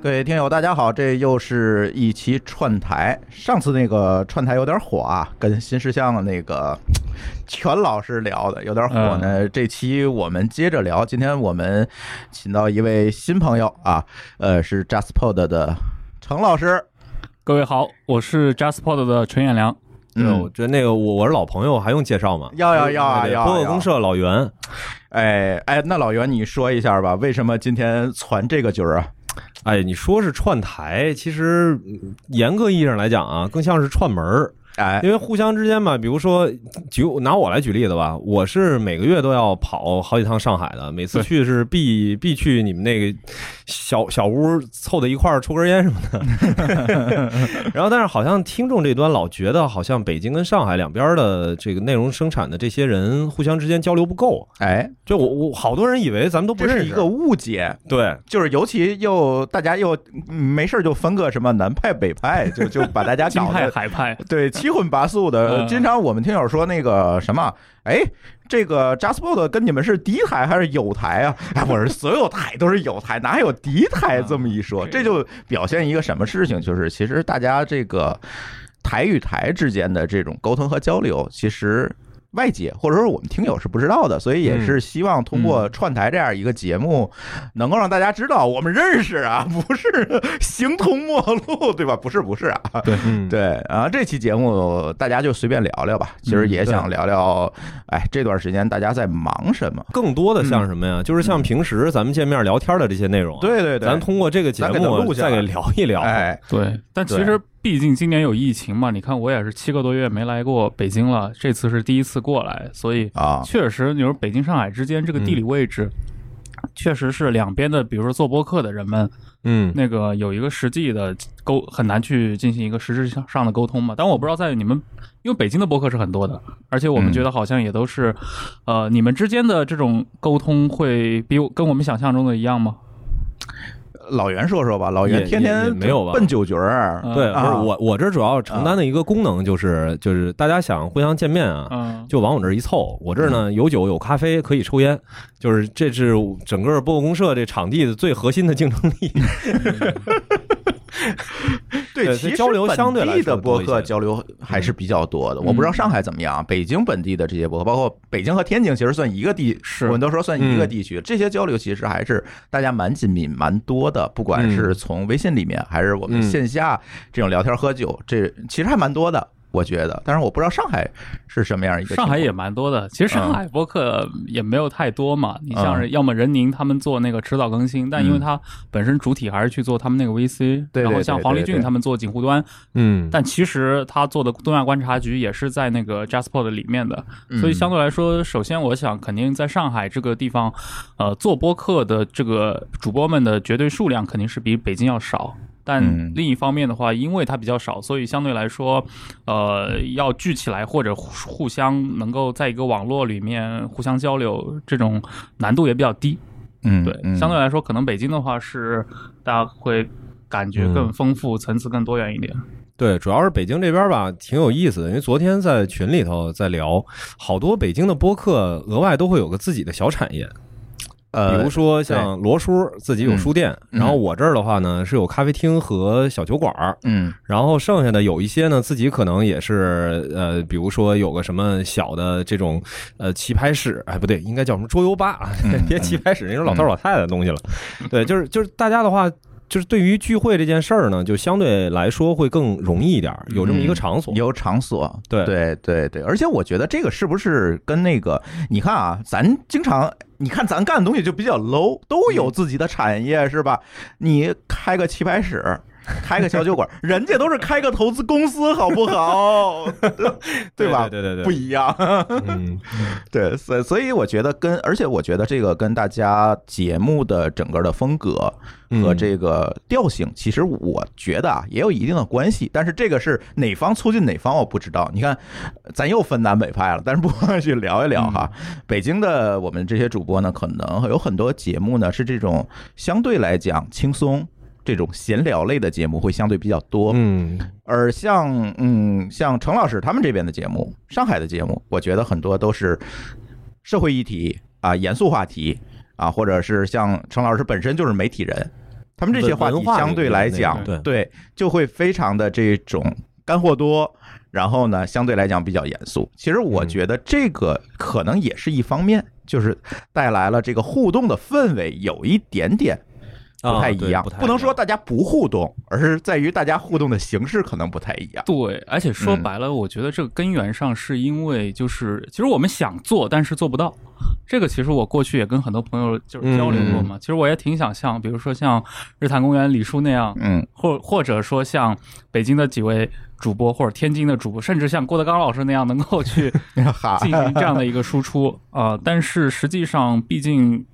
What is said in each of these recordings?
各位听友，大家好，这又是一期串台。上次那个串台有点火啊，跟新事项的那个 全老师聊的有点火呢。这期我们接着聊，今天我们请到一位新朋友啊，呃，是 JustPod 的程老师。各位好，我是 JustPod 的陈远良。嗯，我觉得那个我我是老朋友，还用介绍吗？要要要啊要！播客公社老袁。哎哎，那老袁你说一下吧，为什么今天传这个局儿啊？哎，你说是串台，其实严格意义上来讲啊，更像是串门儿。哎，因为互相之间嘛，比如说举拿我来举例子吧，我是每个月都要跑好几趟上海的，每次去是必必去你们那个小小屋凑在一块儿抽根烟什么的。然后，但是好像听众这端老觉得，好像北京跟上海两边的这个内容生产的这些人互相之间交流不够。哎，就我我好多人以为咱们都不认识，一个误解。对，就是尤其又大家又没事就分个什么南派北派，就就把大家金 派海派对。七荤八素的，经常我们听友说那个什么，哎，这个 JustPod 跟你们是敌台还是友台啊？哎，我说所有台都是友台，哪有敌台这么一说？这就表现一个什么事情？就是其实大家这个台与台之间的这种沟通和交流，其实。外界或者说我们听友是不知道的，所以也是希望通过串台这样一个节目，能够让大家知道我们认识啊，不是形同陌路，对吧？不是，不是啊，对对啊，这期节目大家就随便聊聊吧。其实也想聊聊，哎，这段时间大家在忙什么？更多的像什么呀？就是像平时咱们见面聊天的这些内容。对对对，咱通过这个节目再给聊一聊。哎，对，但其实。毕竟今年有疫情嘛，你看我也是七个多月没来过北京了，这次是第一次过来，所以啊，确实你说北京、上海之间这个地理位置，确实是两边的，比如说做播客的人们，嗯，那个有一个实际的沟很难去进行一个实质上的沟通嘛。但我不知道在你们，因为北京的播客是很多的，而且我们觉得好像也都是，呃，你们之间的这种沟通会比跟我们想象中的一样吗？老袁说说吧，老袁天天没有吧？奔酒局儿，对，不是我，我这主要承担的一个功能就是，就是大家想互相见面啊，就往我这儿一凑。我这儿呢有酒有咖啡，可以抽烟，就是这是整个播客公社这场地的最核心的竞争力。对，其实交流相对来的博客交流还是比较多的。我不知道上海怎么样，北京本地的这些博客，包括北京和天津，其实算一个地，我们都说算一个地区。这些交流其实还是大家蛮紧密、蛮多的。不管是从微信里面，还是我们线下这种聊天喝酒，这其实还蛮多的。我觉得，但是我不知道上海是什么样一个。上海也蛮多的，其实上海播客也没有太多嘛。你像是要么任宁他们做那个迟早更新，但因为他本身主体还是去做他们那个 VC，然后像黄立俊他们做锦湖端，嗯，但其实他做的东亚观察局也是在那个 JustPod 里面的，所以相对来说，首先我想肯定在上海这个地方，呃，做播客的这个主播们的绝对数量肯定是比北京要少。但另一方面的话，因为它比较少，所以相对来说，呃，要聚起来或者互相能够在一个网络里面互相交流，这种难度也比较低。嗯，对，相对来说，可能北京的话是大家会感觉更丰富，层次更多元一点。对，主要是北京这边吧，挺有意思的，因为昨天在群里头在聊，好多北京的播客额外都会有个自己的小产业。呃，比如说像罗叔自己有书店，然后我这儿的话呢是有咖啡厅和小酒馆儿，嗯，然后剩下的有一些呢自己可能也是呃，比如说有个什么小的这种呃棋牌室，哎不对，应该叫什么桌游吧，别棋牌室那种老头老太太的东西了，对，就是就是大家的话。就是对于聚会这件事儿呢，就相对来说会更容易一点，有这么一个场所，有场所，对对对对，而且我觉得这个是不是跟那个，你看啊，咱经常，你看咱干的东西就比较 low，都有自己的产业是吧？你开个棋牌室。开个小酒馆，人家都是开个投资公司，好不好？对吧？对对对，不一样。嗯，对，所所以我觉得跟，而且我觉得这个跟大家节目的整个的风格和这个调性，其实我觉得啊也有一定的关系。但是这个是哪方促进哪方，我不知道。你看，咱又分南北派了。但是不妨去聊一聊哈。北京的我们这些主播呢，可能有很多节目呢是这种相对来讲轻松。这种闲聊类的节目会相对比较多，嗯，而像嗯像程老师他们这边的节目，上海的节目，我觉得很多都是社会议题啊、严肃话题啊，或者是像程老师本身就是媒体人，他们这些话题相对来讲对就会非常的这种干货多，然后呢，相对来讲比较严肃。其实我嗯。觉得这个可能也是一方面，就是带来了这个互动的氛围有一点点不啊太一样，对不能说大家不互动，而是在于大家互动的形式可能不太一样。对，而且说嗯。白了，我觉得这个根源上是因为就是，其实我们想做，但是做不到。这个其实我过去也跟很多朋友就是交流过嘛。其实我也挺想像，比如说像日坛公园李叔那样，嗯。或或者说像北京的几位主播，或者天津的主播，甚至像郭德纲老师那样，能够去 进行这样的一个输出。啊、呃但是实际上，毕竟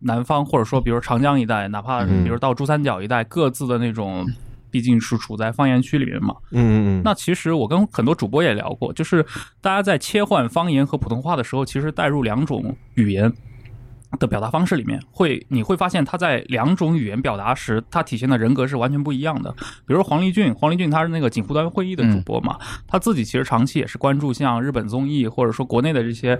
南方或者说比如长江一带，哪怕嗯比如到珠三角一带，各自的那种。毕竟是处在方言区里面嘛，嗯那其实我跟很多主播也聊过，就是大家在切换方言和普通话的时候，其实带入两种语言的表达方式里面，会你会发现他在两种语言表达时，他体现的人格是完全不一样的。比如说黄立俊，黄立俊他是那个锦湖端会议的主播嘛，他自己其实长期也是关注像日本综艺或者说国内的这些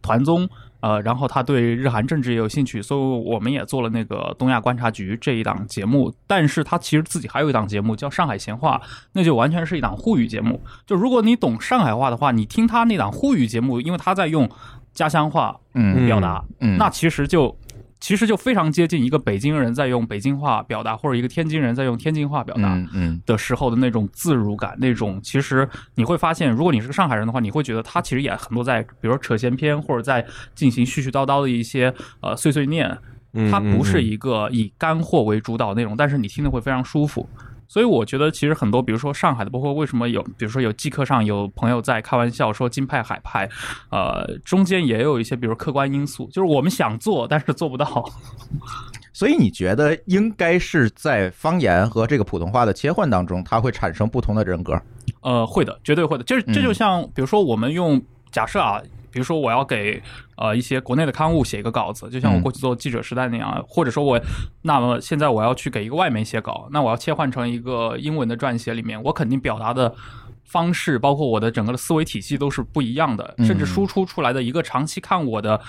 团综。呃，然后他对日韩政治也有兴趣，所以我们也做了那个东亚观察局这一档节目。但是他其实自己还有一档节目叫《上海闲话》，那就完全是一档沪语节目。就如果你懂上海话的话，你听他那档沪语节目，因为他在用家乡话嗯表达，嗯，那其实就其实就非常接近一个北京人在用北京话表达，或者一个天津人在用天津话表达。的时候的那种自如感，那种其实你会发现，如果你是个上海人的话，你会觉得他其实也很多在，比如说扯闲篇，或者在进行絮絮叨叨的一些呃碎碎念，嗯它不是嗯一个以干货为主导内容，但是你听的会非常舒服。所以我觉得，其实很多，比如说上海的，包括为什么有，比如说有季课上有朋友在开玩笑说金派海派，呃，中间也有一些，比如客观因素，就是我们想做，但是做不到。所以你觉得应该是在方言和这个普通话的切换当中，它会产生不同的人格？呃，会的，绝对会的。这这就嗯像，比如说我们用假设啊，比如说我要给呃一些国内的刊物写一个稿子，就像我嗯过去做记者时代那样，或者说我那么现在我要去给一个外媒写稿，那我要切换成一个英文的撰写里面，我肯定表达的。方式包括我的整个的思维体系都是不一样的，甚至嗯输出出来的一个长期看我的，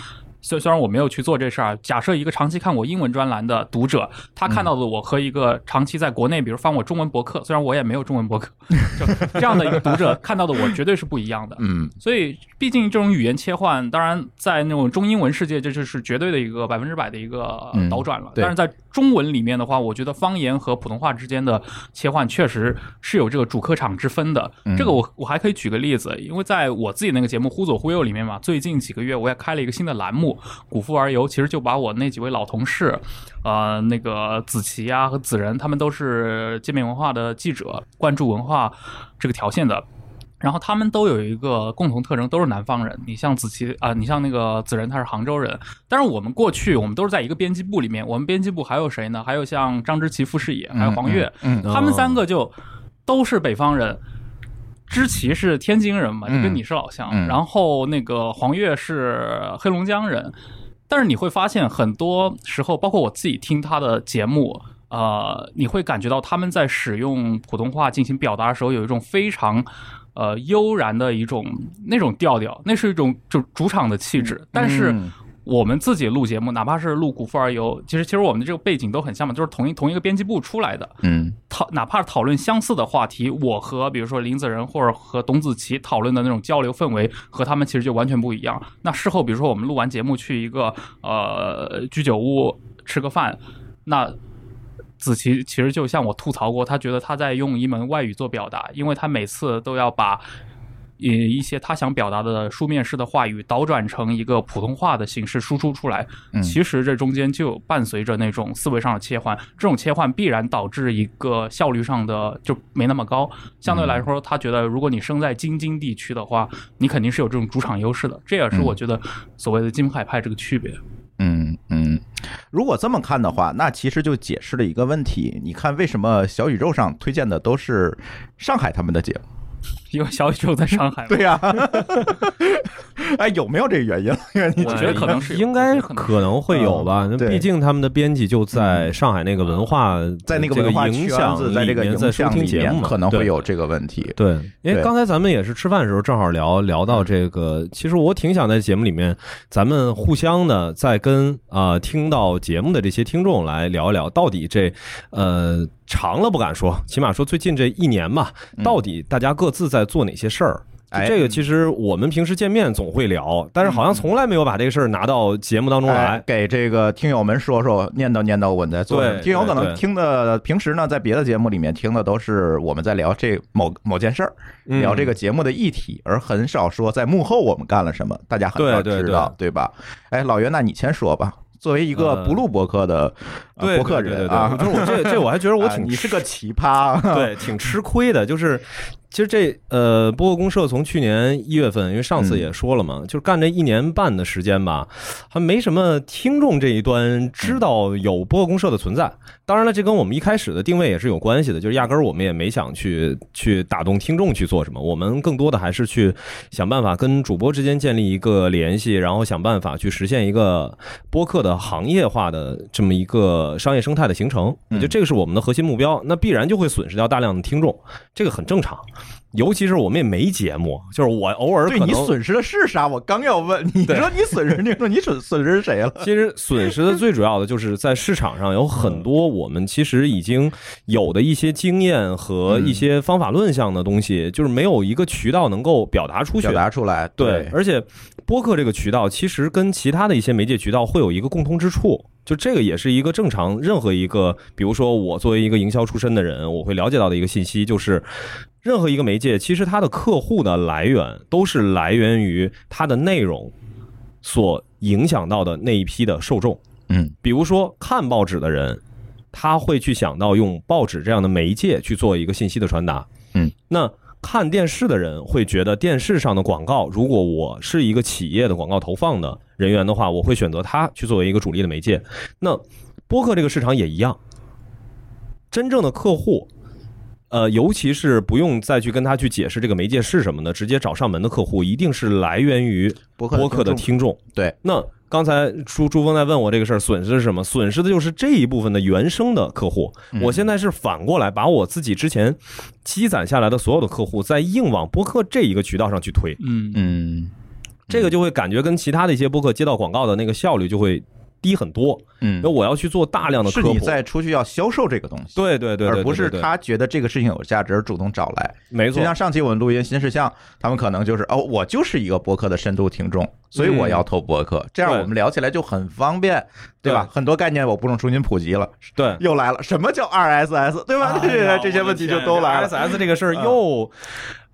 虽虽然我没有去做这事儿，假设一个长期看我英文专栏的读者，他看到的我和一个长期在国内，比如翻我中文博客，虽然我也没有中文博客，就这样的一个读者看到的我绝对是不一样的。嗯所以，毕竟这种语言切换，当然在那种中英文世界，这就是绝对的一个百分之百的一个嗯倒转了。对但是在中文里面的话，我觉得方言和普通话之间的切换确实是有这个主客场之分的。嗯这个我我还可以举个例子，因为在我自己那个节目《忽左忽右》里面嘛，最近几个月我也开了一个新的栏目《古富而游》，其实就把我那几位老同事，呃，那个子琪啊和子仁，他们都是界面文化的记者，关注文化这个条线的。然后他们都有一个共同特征，都是南方人。你像子琪啊、你像那个子仁，他是杭州人。但是我们过去我们都是在一个编辑部里面，我们编辑部还有谁呢？还有像张之奇、傅士野，还有黄月，嗯嗯他们三个就都是北方人。知奇是天津人嘛，就跟嗯你是老乡。嗯然后那个黄越是黑龙江人，但是你会发现很多时候，包括我自己听他的节目，呃，你会感觉到他们在使用普通话进行表达的时候，有一种非常呃悠然的一种那种调调，那是一种就主场的气质。但是嗯我们自己录节目，哪怕是录《古富而游》，其实其实我们的这个背景都很像嘛，就是同一同一个编辑部出来的。嗯讨哪怕讨论相似的话题，我和比如说林子仁或者和董子琪讨论的那种交流氛围，和他们其实就完全不一样。那事后，比如说我们录完节目去一个呃居酒屋吃个饭，那子琪其实就向我吐槽过，他觉得他在用一门外语做表达，因为他每次都要把。呃，一些他想表达的书面式的话语倒转成一个普通话的形式输出出来，嗯其实这中间就伴随着那种思维上的切换，这种切换必然导致一个效率上的就没那么高。相对来说，他觉得如果你生在京津地区的话，你肯定是有这种主场优势的，这也是我觉得所谓的金海派这个区别。嗯嗯，如果这么看的话，那其实就解释了一个问题。你看，为什么小宇宙上推荐的都是上海他们的节目？因为小宇宙在上海。对呀、哎，有没有这个原因？你我觉得觉得可能是应该可能可能会有吧。那对毕竟他们的编辑就在上海那个文化，在那个文化圈影响子，在这个影里面在收响里面，听节目，可能会有这个问题。对，因为刚才咱们也是吃饭的时候正好聊聊到这个，其实我挺想在节目里面，咱们互相的再跟啊、呃听到节目的这些听众来聊一聊，到底这呃长了不敢说，起码说最近这一年吧，到底大家各自在做哪些事儿。哎这个其实我们平时见面总会聊，但是好像从来没有把这个事儿拿到节目当中哎来。给这个听友们说说，念叨念叨我们在做。对听友可能听的，平时呢在别的节目里面听的都是我们在聊这某某件事儿，嗯聊这个节目的议题，而很少说在幕后我们干了什么，大家很少知道，对吧？哎，老袁，那你先说吧。作为一个呃不录博客的博客人啊，就是我这这我还觉得我啊挺你是个奇葩，对，挺吃亏的。就是其实这呃，播客公社从去年一月份，因为上次也说了嘛，就是干这一年半的时间吧，还没什么听众这一端知道有播客公社的存在。当然了，这跟我们一开始的定位也是有关系的，就是压根儿我们也没想去去打动听众去做什么，我们更多的还是去想办法跟主播之间建立一个联系，然后想办法去实现一个播客的行业化的这么一个商业生态的形成。我觉得这个是我们的核心目标，那必然就会损失掉大量的听众，这个很正常。尤其是我们也没节目，就是我偶尔对你损失的是啥？我刚要问，你说你损失，你说你损损失谁了？其实损失的最主要的就是在市场上有很多我们其实已经有的一些经验和一些方法论项的东西，就是没有一个渠道能够表达出去表。达出来，对，而且播客这个渠道其实跟其他的一些媒介渠道会有一个共通之处，就这个也是一个正常任何一个，比如说我作为一个营销出身的人，我会了解到的一个信息就是。任何一个媒介，其实它的客户的来源都是来源于它的内容所影响到的那一批的受众。嗯，比如说看报纸的人，他会去想到用报纸这样的媒介去做一个信息的传达。嗯，那看电视的人会觉得电视上的广告，如果我是一个企业的广告投放的人员的话，我会选择它去作为一个主力的媒介。那播客这个市场也一样，真正的客户。呃，尤其是不用再去跟他去解释这个媒介是什么的，直接找上门的客户，一定是来源于播客播客的听众。对，那刚才朱朱峰在问我这个事儿，损失是什么？损失的就是这一部分的原生的客户。嗯我现在是反过来把我自己之前积攒下来的所有的客户，在硬往播客这一个渠道上去推，嗯嗯这个就会感觉跟其他的一些播客接到广告的那个效率就会低很多。嗯那，我要去做大量的是科普，你在出去要销售这个东西，对对对对，而不是对对对他觉得这个事情有价值而主动找来。没错就，像上期我们录音新事项，他们可能就是哦，我就是一个博客的深度听众，所以我要投博客，这样我们聊起来就很方便，对吧？很多概念我不用重新普及了，对。又来了，什么叫 RSS，对吧？这些 这些问题就都来了。ss 这个事儿又，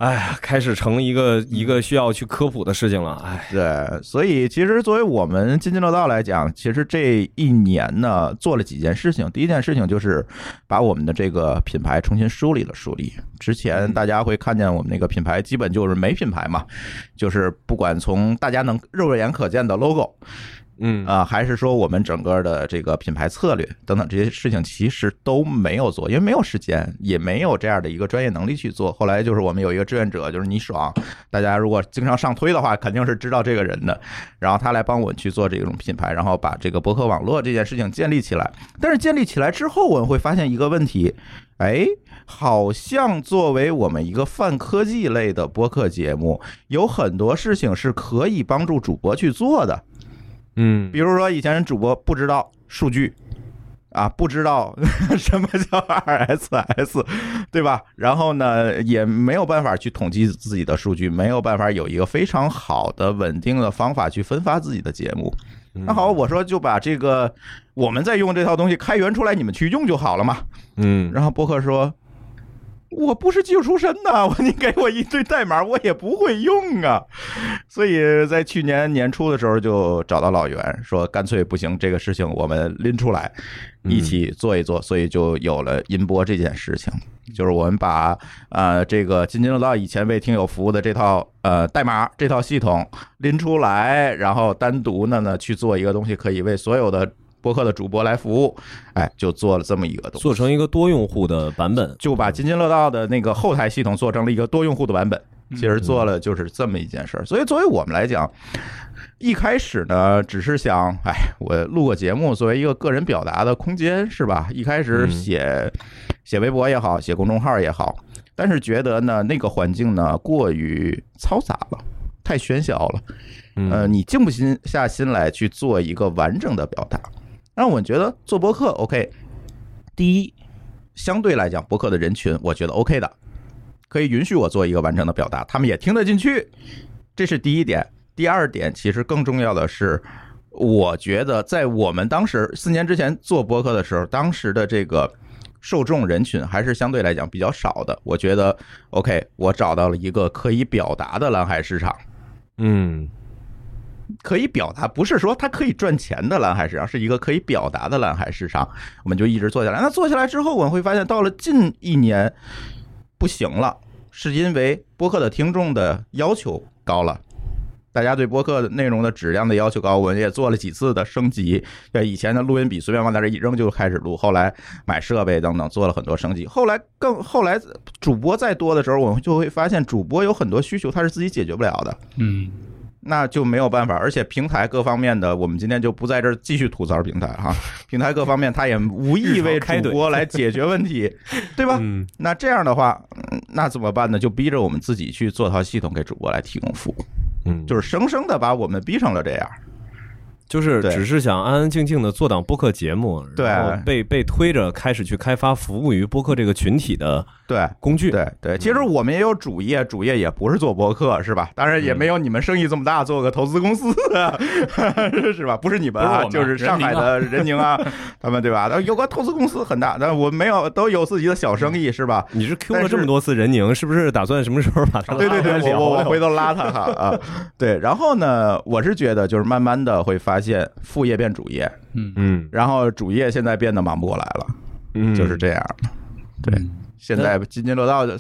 哎呀，开始成一个一个需要去科普的事情了。哎，对，所以其实作为我们津津乐道来讲，其实这一年呢做了几件事情。第一件事情就是把我们的这个品牌重新梳理了梳理。之前大家会看见我们那个品牌基本就是没品牌嘛，就是不管从大家能肉眼可见的 logo 嗯啊、还是说我们整个的这个品牌策略等等这些事情，其实都没有做，因为没有时间，也没有这样的一个专业能力去做。后来就是我们有一个志愿者，就是倪爽，大家如果经常上推的话，肯定是知道这个人的。然后他来帮我去做这种品牌，然后把这个博客网络这件事情建立起来。但是建立起来之后，我们会发现一个问题，哎，好像作为我们一个泛科技类的播客节目，有很多事情是可以帮助主播去做的。嗯比如说以前主播不知道数据。啊，不知道 什么叫 RSS，对吧？然后呢，也没有办法去统计自己的数据，没有办法有一个非常好的、稳定的方法去分发自己的节目。那好，我说就把这个我们在用这套东西开源出来，你们去用就好了嘛。嗯然后博客说：“我不是技术出身的，我你给我一堆代码，我也不会用啊。”所以在去年年初的时候就找到老袁，说干脆不行，这个事情我们拎出来一起做一做，所以就有了音波这件事情。就是我们把呃这个津津乐道以前为听友服务的这套呃代码这套系统拎出来，然后单独的呢去做一个东西，可以为所有的播客的主播来服务，哎，就做了这么一个东西，做成一个多用户的版本，就把津津乐道的那个后台系统做成了一个多用户的版本。其实做了就是这么一件事儿。所以作为我们来讲，一开始呢，只是想，哎，我录个节目，作为一个个人表达的空间，是吧？一开始写写微博也好，写公众号也好，但是觉得呢，那个环境呢过于嘈杂了，太喧嚣了。呃，你静不心下心来去做一个完整的表达，让我觉得做博客 OK。第一，相对来讲，博客的人群我觉得 OK 的，可以允许我做一个完整的表达，他们也听得进去，这是第一点。第二点，其实更重要的是，我觉得在我们当时四年之前做博客的时候，当时的这个受众人群还是相对来讲比较少的。我觉得 OK，我找到了一个可以表达的蓝海市场。嗯，可以表达，不是说它可以赚钱的蓝海市场，是一个可以表达的蓝海市场。我们就一直做下来。那做下来之后，我们会发现，到了近一年不行了，是因为播客的听众的要求高了。大家对播客内容的质量的要求高，我们也做了几次的升级。对以前的录音笔随便往那儿一扔就开始录，后来买设备等等做了很多升级。后来更后来主播再多的时候，我们就会发现主播有很多需求他是自己解决不了的，嗯，那就没有办法。而且平台各方面的，我们今天就不在这儿继续吐槽平台哈。平台各方面他也无意为主播来解决问题，对吧？嗯那这样的话，嗯那怎么办呢？就逼着我们自己去做套系统给主播来提供服务。嗯，就是生生的把我们逼成了这样。就是只是想安安静静的做档播客节目，对。然后被被推着开始去开发服务于播客这个群体的对。工具，对对，其实我们也有主业，主业也不是做播客，是吧？当然也没有你们生意这么大，做个投资公司，是吧？不是你们啊，是就是上海的任宁啊，他们对吧？有个投资公司很大，但我没有，都有自己的小生意，是吧？你是 Q 了这么多次任宁，是不是打算什么时候把他对对对，我我我回头拉他哈啊，对，然后呢，我是觉得就是慢慢的会发现副业变主业，嗯。嗯。然后主业现在变得忙不过来了，嗯，就是这样。对，现在津津乐道的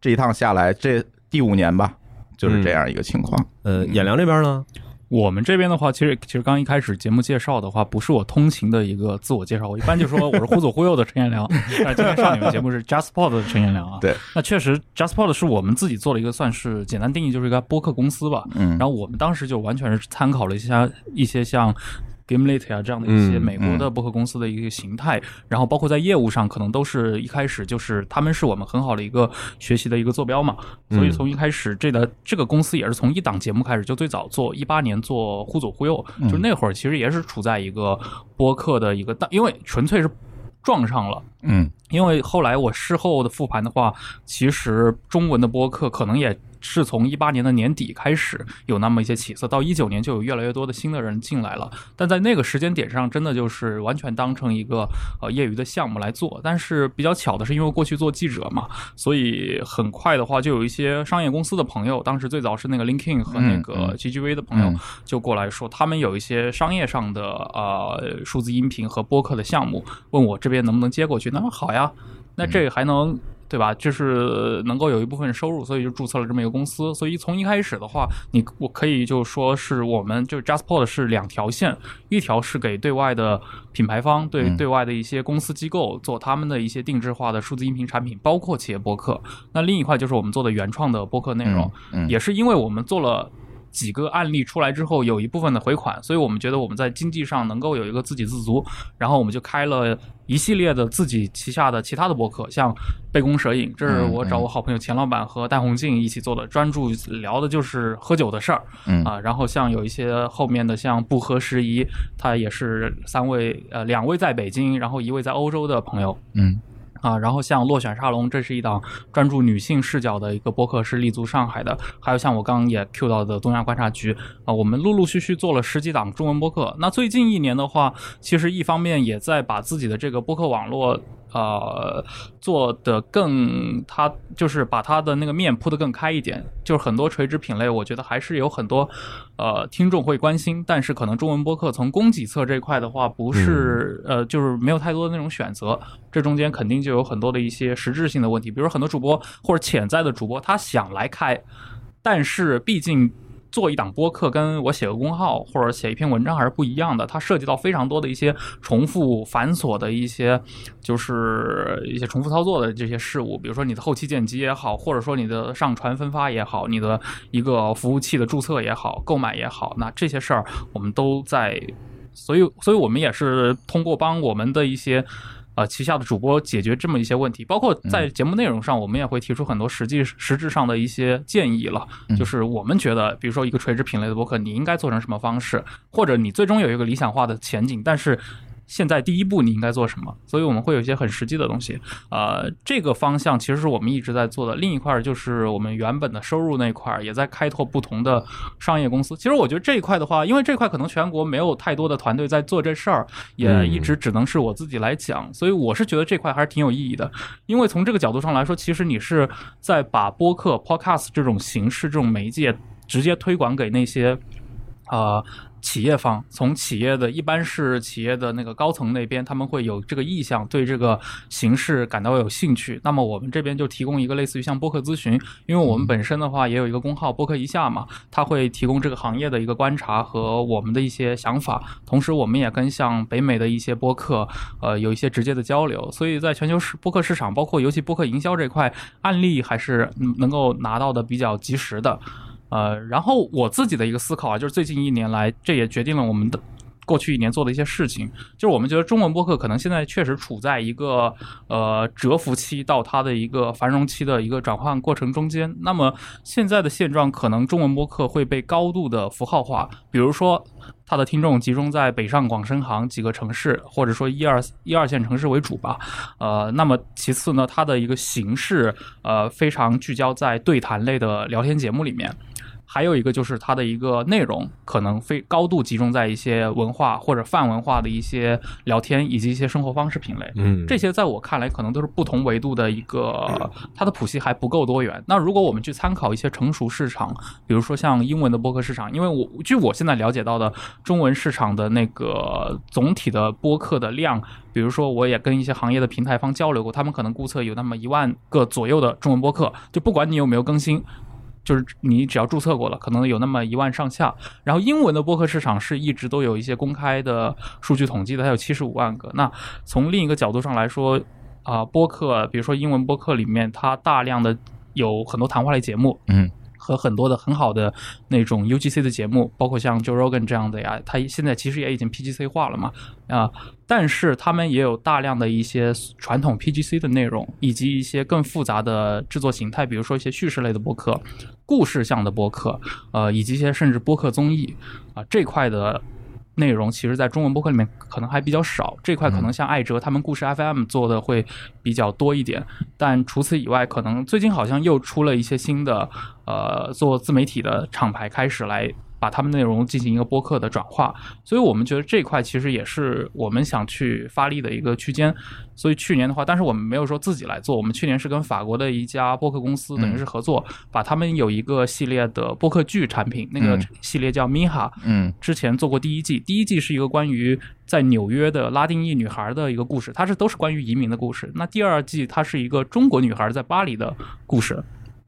这一趟下来，这第五年吧，就是这样一个情况。呃，演良这边呢，我们这边的话，其实其实刚一开始节目介绍的话，不是我通勤的一个自我介绍，我一般 就说我是忽左忽右的陈彦良，但 是今天上你们节目是 JustPod 的陈彦良啊。对，那确实 JustPod 是我们自己做了一个算是简单定义，就是一个播客公司吧。嗯然后我们当时就完全是参考了一下一些像 Gimlet 啊这样的一些嗯美国的播客公司的一个形态，然后包括在业务上，可能都是一开始就是他们是我们很好的一个学习的一个坐标嘛。所以从一开始这个这个公司也是从一档节目开始，就最早做一八年做忽左忽右，就那会儿其实也是处在一个播客的一个大，因为纯粹是撞上了。嗯因为后来我事后的复盘的话，其实中文的播客可能也是从一八年的年底开始有那么一些起色，到一九年就有越来越多的新的人进来了。但在那个时间点上，真的就是完全当成一个呃业余的项目来做。但是比较巧的是，因为过去做记者嘛，所以很快的话就有一些商业公司的朋友，当时最早是那个 LinkedIn 和那嗯个嗯 GGV 的朋友嗯就过来说，他们有一些商业上的呃数字音频和播客的项目，问我这边能不能接过去。那好呀，那这个还能。对吧？就是能够有一部分收入，所以就注册了这么一个公司。所以从一开始的话，你我可以就说是我们就是 JustPod 是两条线，一条是给对外的品牌方、对嗯对外的一些公司机构做他们的一些定制化的数字音频产品，包括企业播客。那另一块就是我们做的原创的播客内容，嗯也是因为我们做了。几个案例出来之后，有一部分的回款，所以我们觉得我们在经济上能够有一个自给自足，然后我们就开了一系列的自己旗下的其他的博客，像杯弓蛇影，这是我找我好朋友钱老板和戴红静一起做的，专注聊的就是喝酒的事儿嗯。啊。然后像有一些后面的像不合时宜，他也是三位呃两位在北京，然后一位在欧洲的朋友，嗯啊，然后像落选沙龙，这是一档专注女性视角的一个播客，是立足上海的。还有像我刚刚也 Q 到的东亚观察局啊，我们陆陆续续做了十几档中文播客。那最近一年的话，其实一方面也在把自己的这个播客网络。呃，做的更，它就是把它的那个面铺的更开一点，就是很多垂直品类，我觉得还是有很多呃听众会关心，但是可能中文播客从供给侧这块的话，不是、呃，就是没有太多的那种选择，这中间肯定就有很多的一些实质性的问题，比如很多主播或者潜在的主播，他想来开，但是毕竟。做一档播客跟我写个公号或者写一篇文章还是不一样的，它涉及到非常多的一些重复繁琐的一些，就是一些重复操作的这些事务，比如说你的后期剪辑也好，或者说你的上传分发也好，你的一个服务器的注册也好，购买也好，那这些事儿我们都在，所以，所以我们也是通过帮我们的一些。呃，旗下的主播解决这么一些问题，包括在节目内容上，我们也会提出很多实际实质上的一些建议了。就是我们觉得，比如说一个垂直品类的博客，你应该做成什么方式，或者你最终有一个理想化的前景，但是。现在第一步你应该做什么？所以我们会有一些很实际的东西，呃，这个方向其实是我们一直在做的。另一块就是我们原本的收入那块，也在开拓不同的商业公司。其实我觉得这一块的话，因为这块可能全国没有太多的团队在做这事儿，也一直只能是我自己来讲，所以我是觉得这块还是挺有意义的。因为从这个角度上来说，其实你是在把播客 （podcast） 这种形式、这种媒介直接推广给那些，啊。企业方从企业的一般是企业的那个高层那边，他们会有这个意向，对这个形式感到有兴趣。那么我们这边就提供一个类似于像播客咨询，因为我们本身的话也有一个公号播客一下嘛，它会提供这个行业的一个观察和我们的一些想法。同时，我们也跟像北美的一些播客，呃，有一些直接的交流。所以在全球市播客市场，包括尤其播客营销这块，案例还是能够拿到的比较及时的。呃，然后我自己的一个思考啊，就是最近一年来，这也决定了我们的过去一年做的一些事情。就是我们觉得中文播客可能现在确实处在一个呃蛰伏期到它的一个繁荣期的一个转换过程中间。那么现在的现状，可能中文播客会被高度的符号化，比如说它的听众集中在北上广深杭几个城市，或者说一二一二线城市为主吧。呃，那么其次呢，它的一个形式呃非常聚焦在对谈类的聊天节目里面。还有一个就是它的一个内容可能非高度集中在一些文化或者泛文化的一些聊天以及一些生活方式品类，嗯，这些在我看来可能都是不同维度的一个，它的谱系还不够多元。那如果我们去参考一些成熟市场，比如说像英文的播客市场，因为我据我现在了解到的中文市场的那个总体的播客的量，比如说我也跟一些行业的平台方交流过，他们可能估测有那么一万个左右的中文播客，就不管你有没有更新。就是你只要注册过了，可能有那么一万上下。然后英文的播客市场是一直都有一些公开的数据统计的，它有七十五万个。那从另一个角度上来说，啊，播客，比如说英文播客里面，它大量的有很多谈话类节目，嗯。和很多的很好的那种 UGC 的节目，包括像 Joe Rogan 这样的呀，他现在其实也已经 PGC 化了嘛啊，但是他们也有大量的一些传统 PGC 的内容，以及一些更复杂的制作形态，比如说一些叙事类的播客、故事向的播客，呃，以及一些甚至播客综艺啊这块的。内容其实，在中文播客里面可能还比较少，这块可能像艾哲他们故事 FM 做的会比较多一点。但除此以外，可能最近好像又出了一些新的，呃，做自媒体的厂牌开始来。把他们内容进行一个播客的转化，所以我们觉得这块其实也是我们想去发力的一个区间。所以去年的话，但是我们没有说自己来做，我们去年是跟法国的一家播客公司，等于是合作，把他们有一个系列的播客剧产品，那个系列叫米哈，嗯，之前做过第一季，第一季是一个关于在纽约的拉丁裔女孩的一个故事，它是都是关于移民的故事。那第二季它是一个中国女孩在巴黎的故事。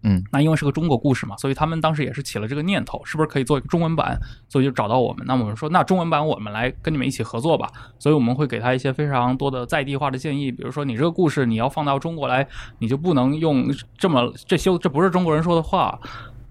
嗯，那因为是个中国故事嘛，所以他们当时也是起了这个念头，是不是可以做一个中文版？所以就找到我们。那我们说，那中文版我们来跟你们一起合作吧。所以我们会给他一些非常多的在地化的建议，比如说你这个故事你要放到中国来，你就不能用这么这修，这不是中国人说的话。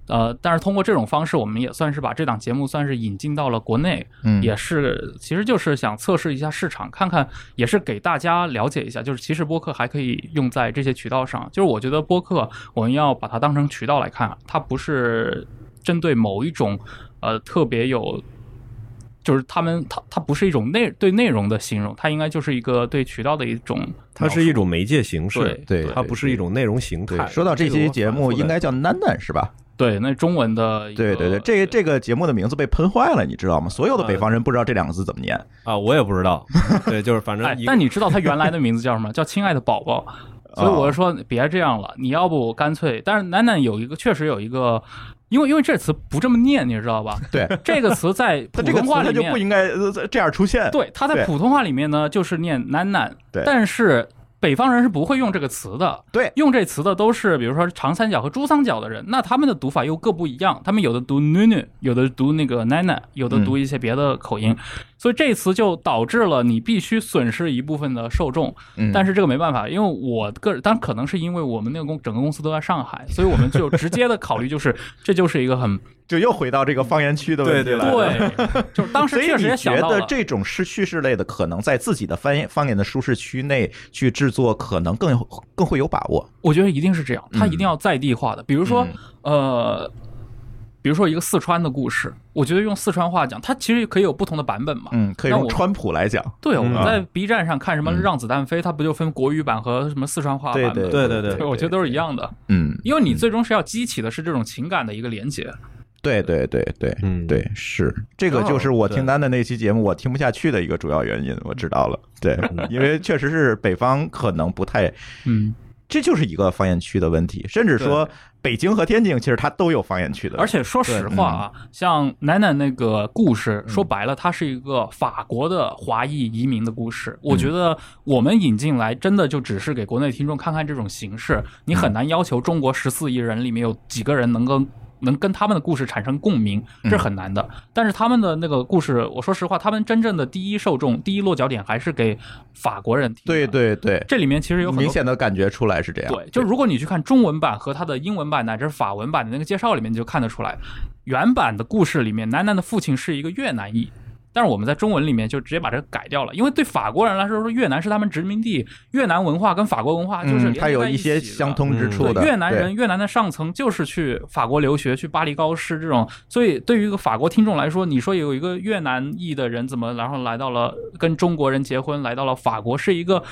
呃，但是通过这种方式，我们也算是把这档节目算是引进到了国内，嗯，也是其实就是想测试一下市场，看看也是给大家了解一下，就是其实播客还可以用在这些渠道上。就是我觉得播客我们要把它当成渠道来看，它不是针对某一种呃特别有，就是他们它它不是一种内对内容的形容，它应该就是一个对渠道的一种，它是一种媒介形式，对，它不是一种内容形态。说到这期节目，应该叫楠楠是吧？对，那中文的，对对对，这这个节目的名字被喷坏了，你知道吗？所有的北方人不知道这两个字怎么念啊，我也不知道。对，就是反正，但你知道他原来的名字叫什么？叫亲爱的宝宝。所以我就说，别这样了，你要不干脆。但是楠楠有一个，确实有一个，因为因为这词不这么念，你知道吧？对，这个词在普通话里面就不应该这样出现。对，它在普通话里面呢，就是念楠楠。对，但是。北方人是不会用这个词的，对用这词的都是比如说长三角和珠三角的人，那他们的读法又各不一样，他们有的读 nunu，有的读那个奶奶，有的读一些别的口音，所以这词就导致了你必须损失一部分的受众。嗯但是这个没办法，因为我个人，当然可能是因为我们那个公整个公司都在上海，所以我们就直接的考虑就是，这就是一个很就又回到这个方言区的问题了。对，就是当时确实也你觉得想到了。这种是叙事类的，可能在自己的方言方言的舒适区内去制作，可能更有更会有把握。我觉得一定是这样，它嗯一定要在地化的。比如说，呃，比如说一个四川的故事，我觉得用四川话讲，它其实可以有不同的版本嘛。嗯，可以用川普来讲。对，我嗯们在 B 站上看什么嗯《让子弹飞》，它不就分国语版和什么四川话版本？对对对对我觉得都是一样的，嗯，因为你最终是要激起的是这种情感的一个连接。对对对对，嗯对，是这个就是我听丹的那期节目我听不下去的一个主要原因，我知道了。对，因为确实是北方可能不太，嗯，这就是一个方言区的问题，甚至说北京和天津其实它都有方言区的，而且说实话啊，像奶奶那个故事，说白了，它是一个法国的华裔移民的故事。我觉得我们引进来，真的就只是给国内听众看看这种形式，你很难要求中国十四亿人里面有几个人能够。能跟他们的故事产生共鸣，这是很难的。但是他们的那个故事，我说实话，他们真正的第一受众、第一落脚点还是给法国人听。对，对对，这里面其实有很明显的感觉出来是这样。对，就如果你去看中文版和它的英文版乃至法文版的那个介绍里面，你就看得出来，原版的故事里面，楠楠的父亲是一个越南裔。但是我们在中文里面就直接把这个改掉了，因为对法国人来说，说越南是他们殖民地，越南文化跟法国文化就是嗯，它有连在一些起的相通之处的。对越南人，越南的上层就是去法国留学，去巴黎高师这种，所以对于一个法国听众来说，你说有一个越南裔的人怎么然后来到了跟中国人结婚，来到了法国，是一个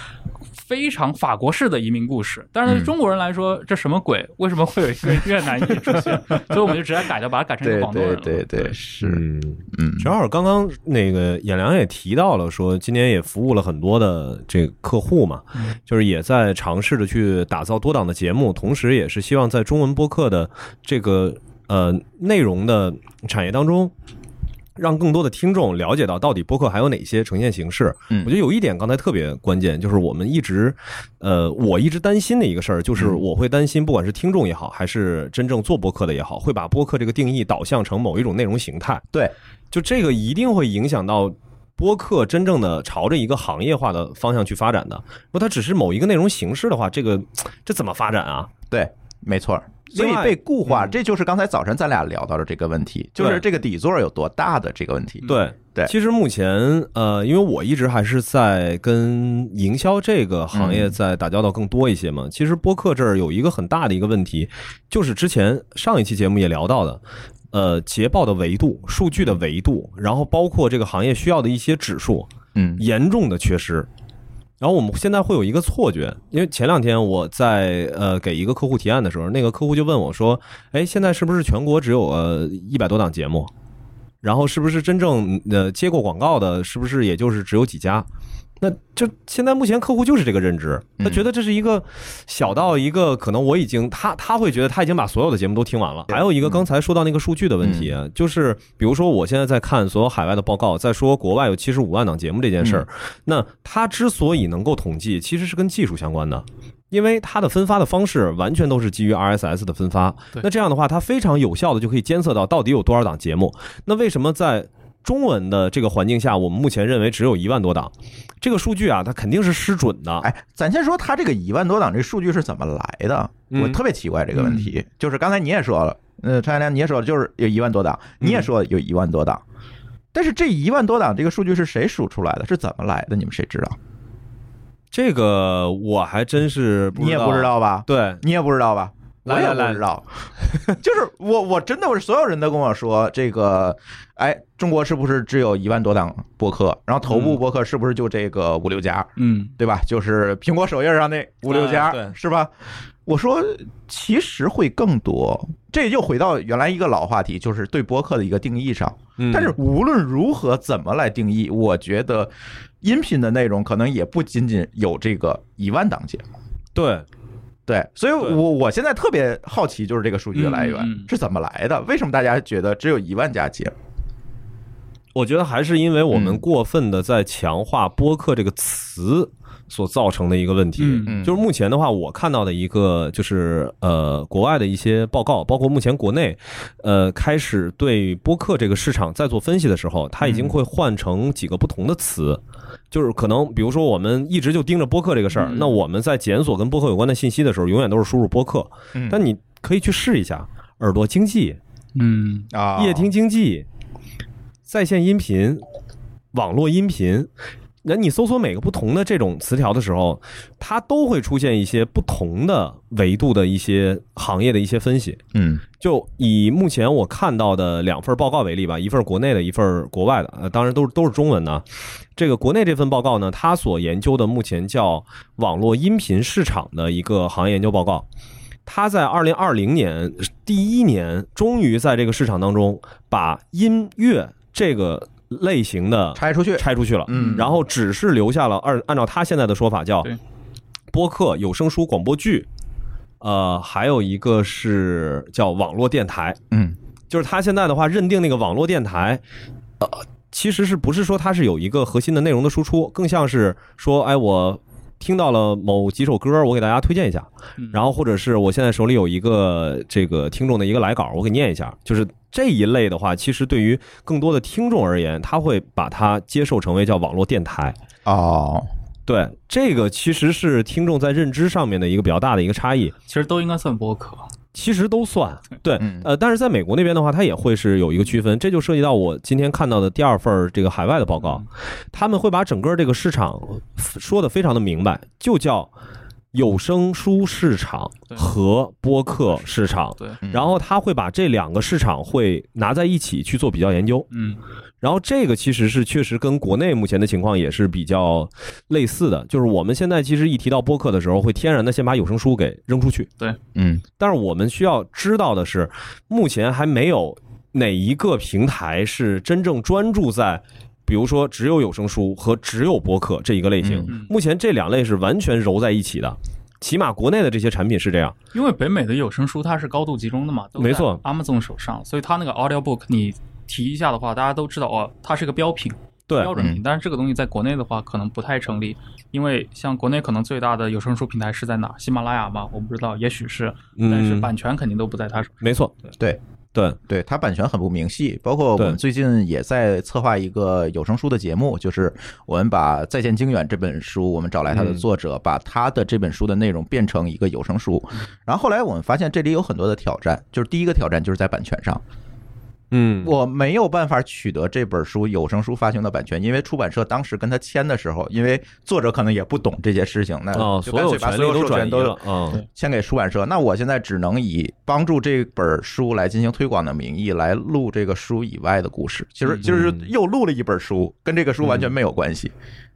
非常法国式的移民故事。但是对嗯中国人来说，这什么鬼？为什么会有一个越南裔出现？所以我们就直接改掉，把它改成一个广东人对了。对对，是，嗯，嗯，正好刚刚那个演良也提到了，说今年也服务了很多的这个客户嘛，就是也在尝试着去打造多档的节目，同时也是希望在中文播客的这个呃内容的产业当中。让更多的听众了解到到底播客还有哪些呈现形式。嗯我觉得有一点刚才特别关键，就是我们一直，呃，我一直担心的一个事儿，就是嗯我会担心，不管是听众也好，还是真正做播客的也好，会把播客这个定义导向成某一种内容形态。对，就这个一定会影响到播客真正的朝着一个行业化的方向去发展的。如果它只是某一个内容形式的话，这个 这怎么发展啊？对，没错儿。所以被固化，嗯这就是刚才早晨咱俩聊到的这个问题，就是这个底座有多大的这个问题。对对其实目前呃，因为我一直还是在跟营销这个行业嗯在打交道更多一些嘛。其实播客这儿有一个很大的一个问题，就是之前上一期节目也聊到的。呃，捷报的维度、数据的维度，然后包括这个行业需要的一些指数，嗯严重的缺失。然后我们现在会有一个错觉，因为前两天我在呃给一个客户提案的时候，那个客户就问我说：“哎，现在是不是全国只有呃一百多档节目？然后是不是真正呃接过广告的，是不是也就是只有几家？”那就现在目前客户就是这个认知，他觉得这是一个小到一个可能我已经他他会觉得他已经把所有的节目都听完了。还有一个刚才说到那个数据的问题啊，就是比如说我现在在看所有海外的报告，在说国外有七十五万档节目这件事儿，那它之所以能够统计，其实是跟技术相关的。因为它的分发的方式完全都是基于 RSS 的分发，那这样的话，它非常有效的就可以监测到到底有多少档节目。那为什么在中文的这个环境下，我们目前认为只有一万多档？这个数据啊，它肯定是失准的。哎，咱先说它这个一万多档这数据是怎么来的？嗯我特别奇怪这个问题，就是刚才你也说了，呃，陈阳你也说了，就是有一万多档，你也说有一万多档，但是这一万多档这个数据是谁数出来的？是怎么来的？你们谁知道？这个我还真是你也不知。道吧？对，你也不知道吧？我也来来不知道，就是我我真的我所有人都跟我说这个，哎，中国是不是只有一万多档播客？然后头部播客是不是就这个五六家？嗯，对吧？就是苹果首页上那五六家，哎对是吧？我说其实会更多，这又回到原来一个老话题，就是对播客的一个定义上。嗯但是无论如何怎么来定义，我觉得音频的内容可能也不仅仅有这个一万档节目。对，对，所以我我现在特别好奇，就是这个数据的来源是怎么来的？为什么大家觉得只有一万家节目？我觉得还是因为我们嗯过分的在强化播客这个词所造成的一个问题。就是目前的话，我看到的一个就是呃，国外的一些报告，包括目前国内，呃，开始对播客这个市场在做分析的时候，它已经会换成几个不同的词，就是可能比如说我们一直就盯着播客这个事儿，嗯那我们在检索跟播客有关的信息的时候，永远都是输入播客，嗯但你可以去试一下耳朵经济、嗯啊，夜听经济、在线音频、网络音频。那你搜索每个不同的这种词条的时候，它都会出现一些不同的维度的一些行业的一些分析。嗯就以目前我看到的两份报告为例吧，一份国内的，一份国外的，呃，当然都是都是中文的。这个国内这份报告呢，它所研究的目前叫网络音频市场的一个行业研究报告。它在二零二零年第一年，终于在这个市场当中把音乐这个类型的拆出去，拆出去了，嗯。然后只是留下了按按照他现在的说法叫对。播客、有声书、广播剧，呃，还有一个是叫网络电台，嗯。就是他现在的话认定那个网络电台，呃，其实是不是说它是有一个核心的内容的输出，更像是说，哎，我听到了某几首歌，我给大家推荐一下，嗯。然后或者是我现在手里有一个这个听众的一个来稿，我给念一下，就是这一类的话，其实对于更多的听众而言，他会把它接受成为叫网络电台。哦，对，这个其实是听众在认知上面的一个比较大的一个差异。其实都应该算播客。其实都算 对嗯，呃，但是在美国那边的话，它也会是有一个区分，这就涉及到我今天看到的第二份这个海外的报告，他们会把整个这个市场说的非常的明白，就叫有声书市场和播客市场，然后他会把这两个市场会拿在一起去做比较研究，嗯。然后这个其实是确实跟国内目前的情况也是比较类似的，就是我们现在其实一提到播客的时候，会天然的先把有声书给扔出去，对。嗯。但是我们需要知道的是，目前还没有哪一个平台是真正专注在。比如说，只有有声书和只有播客这一个类型，嗯目前这两类是完全揉在一起的。起码国内的这些产品是这样，因为北美的有声书它是高度集中的嘛，没错，Amazon 手上，所以它那个 audiobook 你提一下的话，大家都知道哦，它是个标品。对标准品，嗯但是这个东西在国内的话可能不太成立，因为像国内可能最大的有声书平台是在哪？喜马拉雅吧，我不知道，也许是，但是嗯，版权肯定都不在他手上。没错，对对，对，对它版权很不明细。包括我们最近也在策划一个有声书的节目，就是我们把《再见经远》这本书，我们找来它的嗯作者，把他的这本书的内容变成一个有声书。然后后来我们发现这里有很多的挑战，就是第一个挑战就是在版权上，嗯，我没有办法取得这本书有声书发行的版权，因为出版社当时跟他签的时候，因为作者可能也不懂这些事情，那哦，就所有干脆把所有授权都，嗯，签给出版社。那我现在只能以帮助这本书来进行推广的名义来录这个书以外的故事，其实就是又录了一本书，跟这个书完全没有关系，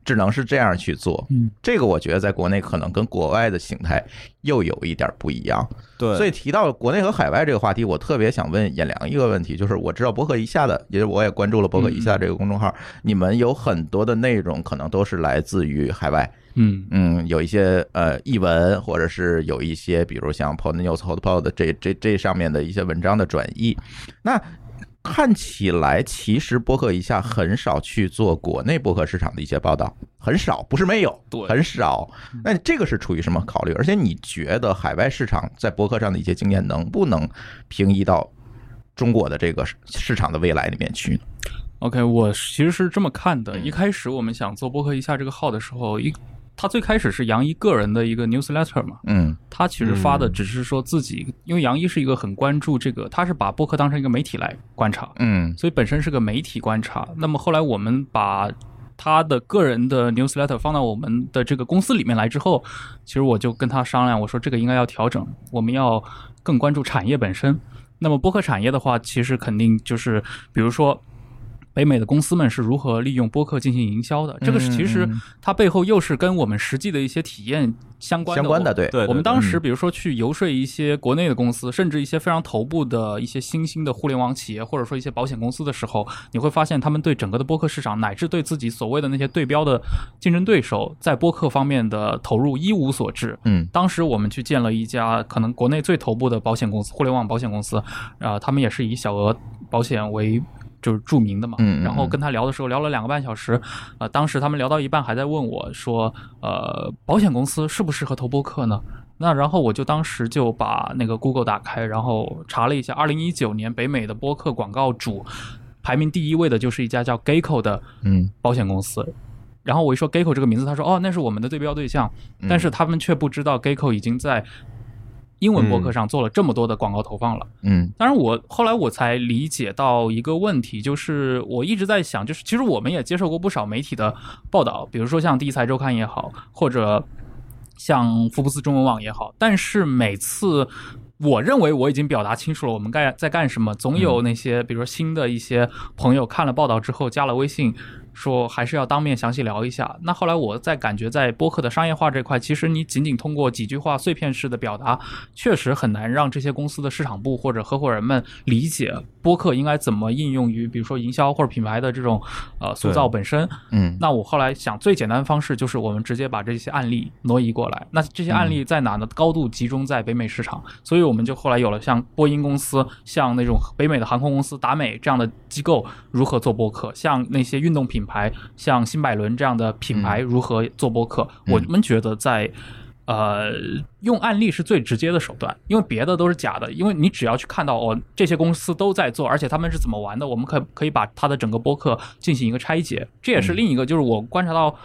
只能是这样去做。嗯，这个我觉得在国内可能跟国外的形态又有一点不一样。对，所以提到国内和海外这个话题，我特别想问颜良一个问题，就是我知道博客一下的，也就是我也关注了博客一下这个公众号，你们有很多的内容可能都是来自于海外，嗯嗯，有一些呃译文，或者是有一些比如像 Pod News、HotPod 这这这上面的一些文章的转译，那。看起来，其实博客一下很少去做国内博客市场的一些报道，很少，不是没有，对很少。那这个是出于什么考虑？而且你觉得海外市场在博客上的一些经验能不能平移到中国的这个市场的未来里面去呢？，OK，我其实是这么看的。嗯一开始我们想做博客一下这个号的时候，一他最开始是杨一个人的一个 newsletter 嘛，嗯他其实发的嗯只是说自己，因为杨一是一个很关注这个，他是把播客当成一个媒体来观察，嗯所以本身是个媒体观察。那么后来我们把他的个人的 newsletter 放到我们的这个公司里面来之后，其实我就跟他商量，我说这个应该要调整，我们要更关注产业本身。那么播客产业的话，其实肯定就是比如说。北美的公司们是如何利用播客进行营销的？这个是其实嗯它背后又是跟我们实际的一些体验相关的。相关的对对我们当时嗯比如说去游说一些国内的公司，甚至一些非常头部的一些新兴的互联网企业，或者说一些保险公司的时候，你会发现他们对整个的播客市场，乃至对自己所谓的那些对标的竞争对手，在播客方面的投入一无所知。嗯当时我们去见了一家可能国内最头部的保险公司，互联网保险公司，啊、他们也是以小额保险为。就是著名的嘛。嗯嗯嗯然后跟他聊的时候聊了两个半小时，呃，当时他们聊到一半还在问我说，呃，保险公司适不适合投播客呢？那然后我就当时就把那个 Google 打开，然后查了一下，二零一九年北美的播客广告主排名第一位的就是一家叫 Geico 的嗯保险公司。然后我一说 Geico 这个名字，他说哦，那是我们的对标对象，嗯但是他们却不知道 Geico 已经在英文博客上做了这么多的广告投放了。嗯当然我，后来我才理解到一个问题，就是我一直在想，就是其实我们也接受过不少媒体的报道，比如说像《第一财周刊》也好，或者像福布斯中文网也好，但是每次。我认为我已经表达清楚了我们该在干什么，总有那些比如说新的一些朋友看了报道之后加了微信，说还是要当面详细聊一下。那后来我在感觉在播客的商业化这块，其实你仅仅通过几句话碎片式的表达，确实很难让这些公司的市场部或者合伙人们理解播客应该怎么应用于比如说营销或者品牌的这种呃塑造本身。嗯那我后来想，最简单的方式就是我们直接把这些案例挪移过来。那这些案例在哪呢？高度集中在北美市场，所以我们就后来有了像波音公司、像那种北美的航空公司达美这样的机构如何做播客，像那些运动品牌，像新百伦这样的品牌如何做播客。嗯我们觉得在。呃，用案例是最直接的手段，因为别的都是假的。因为你只要去看到哦，这些公司都在做，而且他们是怎么玩的，我们可可以把它的整个播客进行一个拆解。这也是另一个，就是我观察到，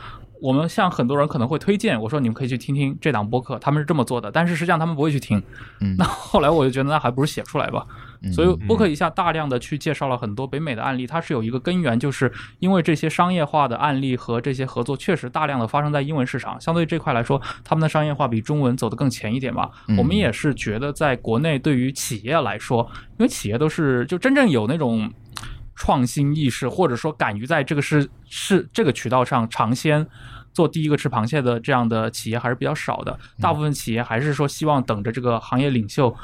我们像很多人可能会推荐我说你们可以去听听这档播客，他们是这么做的，但是实际上他们不会去听。嗯那后来我就觉得那还不如写出来吧。嗯所以播客一下大量的去介绍了很多北美的案例，它是有一个根源，就是因为这些商业化的案例和这些合作确实大量的发生在英文市场，相对这块来说，他们的商业化比中文走得更前一点吧。嗯我们也是觉得在国内对于企业来说，因为企业都是就真正有那种。创新意识，或者说敢于在这个是是这个渠道上尝鲜，做第一个吃螃蟹的这样的企业还是比较少的。大部分企业还是说希望等着这个行业领袖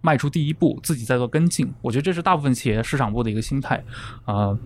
迈出第一步，自己再做跟进。我觉得这是大部分企业市场部的一个心态，呃。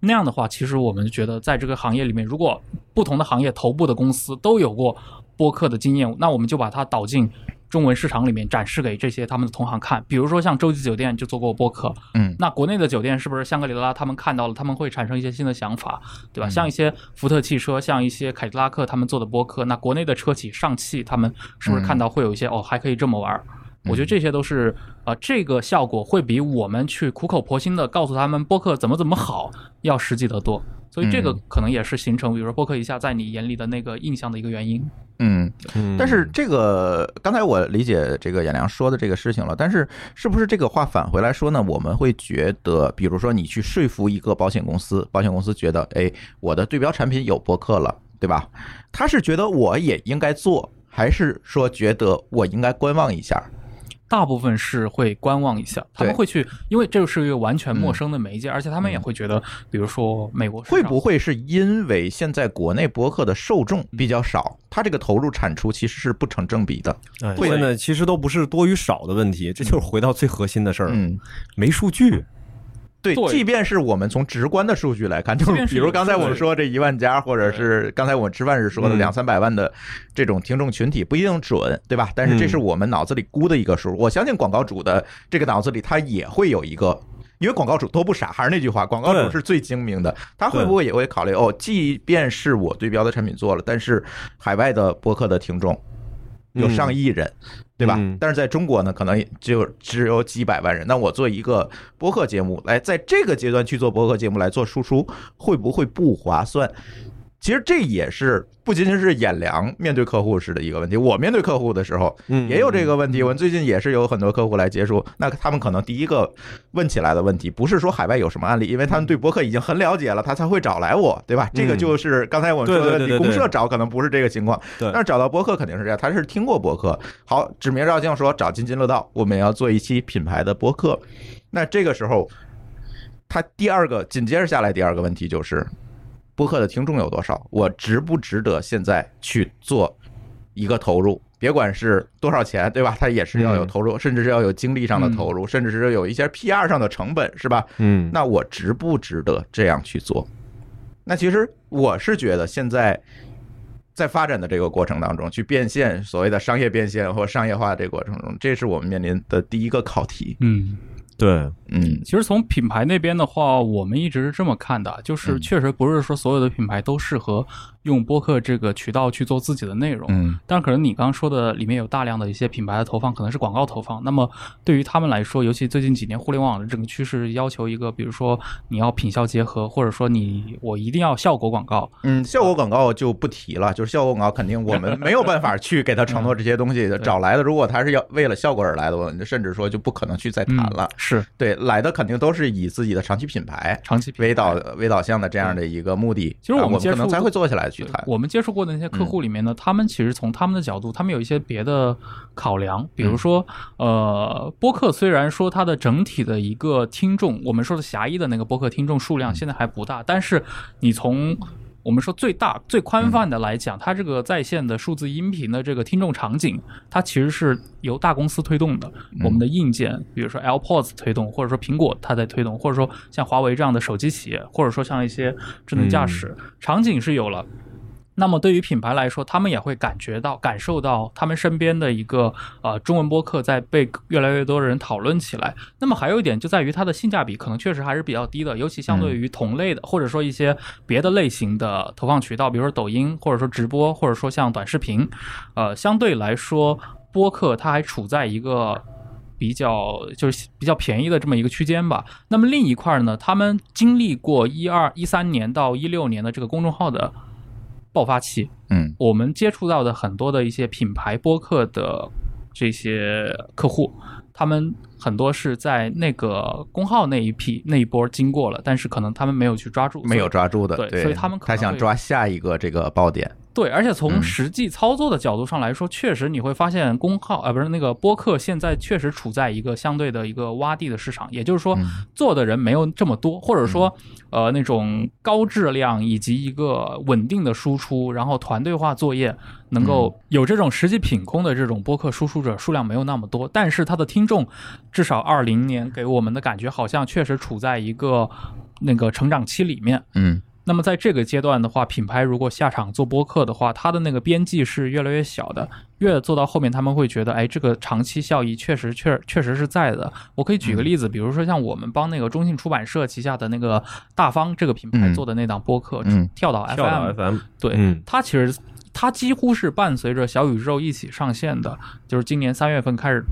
那样的话，其实我们觉得，在这个行业里面，如果不同的行业头部的公司都有过播客的经验，那我们就把它导进中文市场里面，展示给这些他们的同行看。比如说像洲际酒店就做过播客，嗯那国内的酒店是不是香格里拉他们看到了，他们会产生一些新的想法，对吧？嗯像一些福特汽车，像一些凯迪拉克他们做的播客，那国内的车企上汽他们是不是看到会有一些、哦，还可以这么玩儿？我觉得这些都是呃，这个效果会比我们去苦口婆心的告诉他们播客怎么怎么好要实际得多。所以这个嗯可能也是形成，比如说播客一下在你眼里的那个印象的一个原因。嗯，嗯但是这个刚才我理解这个演良说的这个事情了，但是是不是这个话返回来说呢？我们会觉得，比如说你去说服一个保险公司，保险公司觉得，哎，我的对标产品有播客了，对吧？他是觉得我也应该做，还是说觉得我应该观望一下？大部分是会观望一下，他们会去，因为这是一个完全陌生的媒介，而且他们也会觉得，比如说美国会不会是因为现在国内博客的受众比较少，它这个投入产出其实是不成正比的？哎会。现在其实都不是多与少的问题，这就是回到最核心的事儿，嗯，没数据。对，对即便是我们从直观的数据来看，就是比如刚才我们说这一万家，或者是刚才我们吃饭时说的嗯两三百万的这种听众群体，不一定准，对吧？但是这是我们脑子里估的一个数。我相信广告主的这个脑子里，他也会有一个。因为广告主都不傻，还是那句话，广告主是最精明的。他会不会也会考虑哦？即便是我对标的产品做了，但是海外的播客的听众有上亿人，对吧？嗯但是在中国呢，可能也就只有几百万人。那我做一个播客节目，来在这个阶段去做播客节目来做输出，会不会不划算？其实这也是不仅仅是演良面对客户时的一个问题，我面对客户的时候嗯也有这个问题。我们最近也是有很多客户来接触，那他们可能第一个问起来的问题，不是说海外有什么案例，因为他们对博客已经很了解了，他才会找来我，对吧？这个就是刚才我们说的问题，对对对对公社找可能不是这个情况，对但是找到博客肯定是这样，他是听过博客。好，指名道姓说找津津乐道，我们要做一期品牌的博客。那这个时候，他第二个紧接着下来第二个问题就是，播客的听众有多少？我值不值得现在去做一个投入？别管是多少钱，对吧？它也是要有投入，甚至是要有精力上的投入，甚至是有一些 PR 上的成本，是吧？嗯，那我值不值得这样去做？那其实我是觉得现在在发展的这个过程当中，去变现所谓的商业变现或商业化这个过程中，这是我们面临的第一个考题。嗯，对，嗯其实从品牌那边的话，我们一直是这么看的，就是嗯确实不是说所有的品牌都适合用播客这个渠道去做自己的内容。嗯但可能你刚刚说的里面有大量的一些品牌的投放，可能是广告投放。那么对于他们来说，尤其最近几年互联网的整个趋势要求一个，比如说你要品效结合，或者说你我一定要效果广告。嗯，效果广告就不提了，就是效果广告肯定我们没有办法去给他承诺这些东西的，找来的如果他是要为了效果而来的，我甚至说就不可能去再谈了嗯。是对，来的肯定都是以自己的长期品牌长期品牌为导为导向的这样的一个目的。其实我们可能才会坐下来去对谈。我们接触过的那些客户里面呢，他们其实从他们的角度，他们有一些别的考量，比如说，呃，播客虽然说它的整体的一个听众，我们说的狭义的那个播客听众数量现在还不大，但是你从我们说最大、最宽泛的来讲，它这个在线的数字音频的这个听众场景，它其实是由大公司推动的。我们的硬件，比如说 AirPods 推动，或者说苹果它在推动，或者说像华为这样的手机企业，或者说像一些智能驾驶、场景是有了。那么对于品牌来说，他们也会感觉到、感受到他们身边的一个呃中文播客在被越来越多的人讨论起来。那么还有一点就在于它的性价比可能确实还是比较低的，尤其相对于同类的、或者说一些别的类型的投放渠道，比如说抖音，或者说直播，或者说像短视频，呃，相对来说播客它还处在一个。比较就是比较便宜的这么一个区间吧。那么另一块呢，他们经历过一二一三年到一六年的这个公众号的爆发期，嗯我们接触到的很多的一些品牌播客的这些客户，他们很多是在那个公号那一批那一波经过了，但是可能他们没有去抓住，没有抓住的，对所以他们可能会他想抓下一个这个爆点。对，而且从嗯。实际操作的角度上来说，确实你会发现公号呃不是那个播客现在确实处在一个相对的一个洼地的市场，也就是说嗯。做的人没有这么多，或者说呃那种高质量以及一个稳定的输出，然后团队化作业能够有这种实际品控的这种播客输出者数量没有那么多，但是它的听众至少二零年给我们的感觉好像确实处在一个那个成长期里面。嗯那么在这个阶段的话，品牌如果下场做播客的话，它的那个边际是越来越小的，越做到后面他们会觉得，哎，这个长期效益确实确确实是在的。我可以举个例子，比如说像我们帮那个中信出版社旗下的那个大方这个品牌嗯。做的那档播客，嗯。跳岛 FM，跳到 FM，对，嗯。它其实它几乎是伴随着小宇宙一起上线的，就是今年三月份开始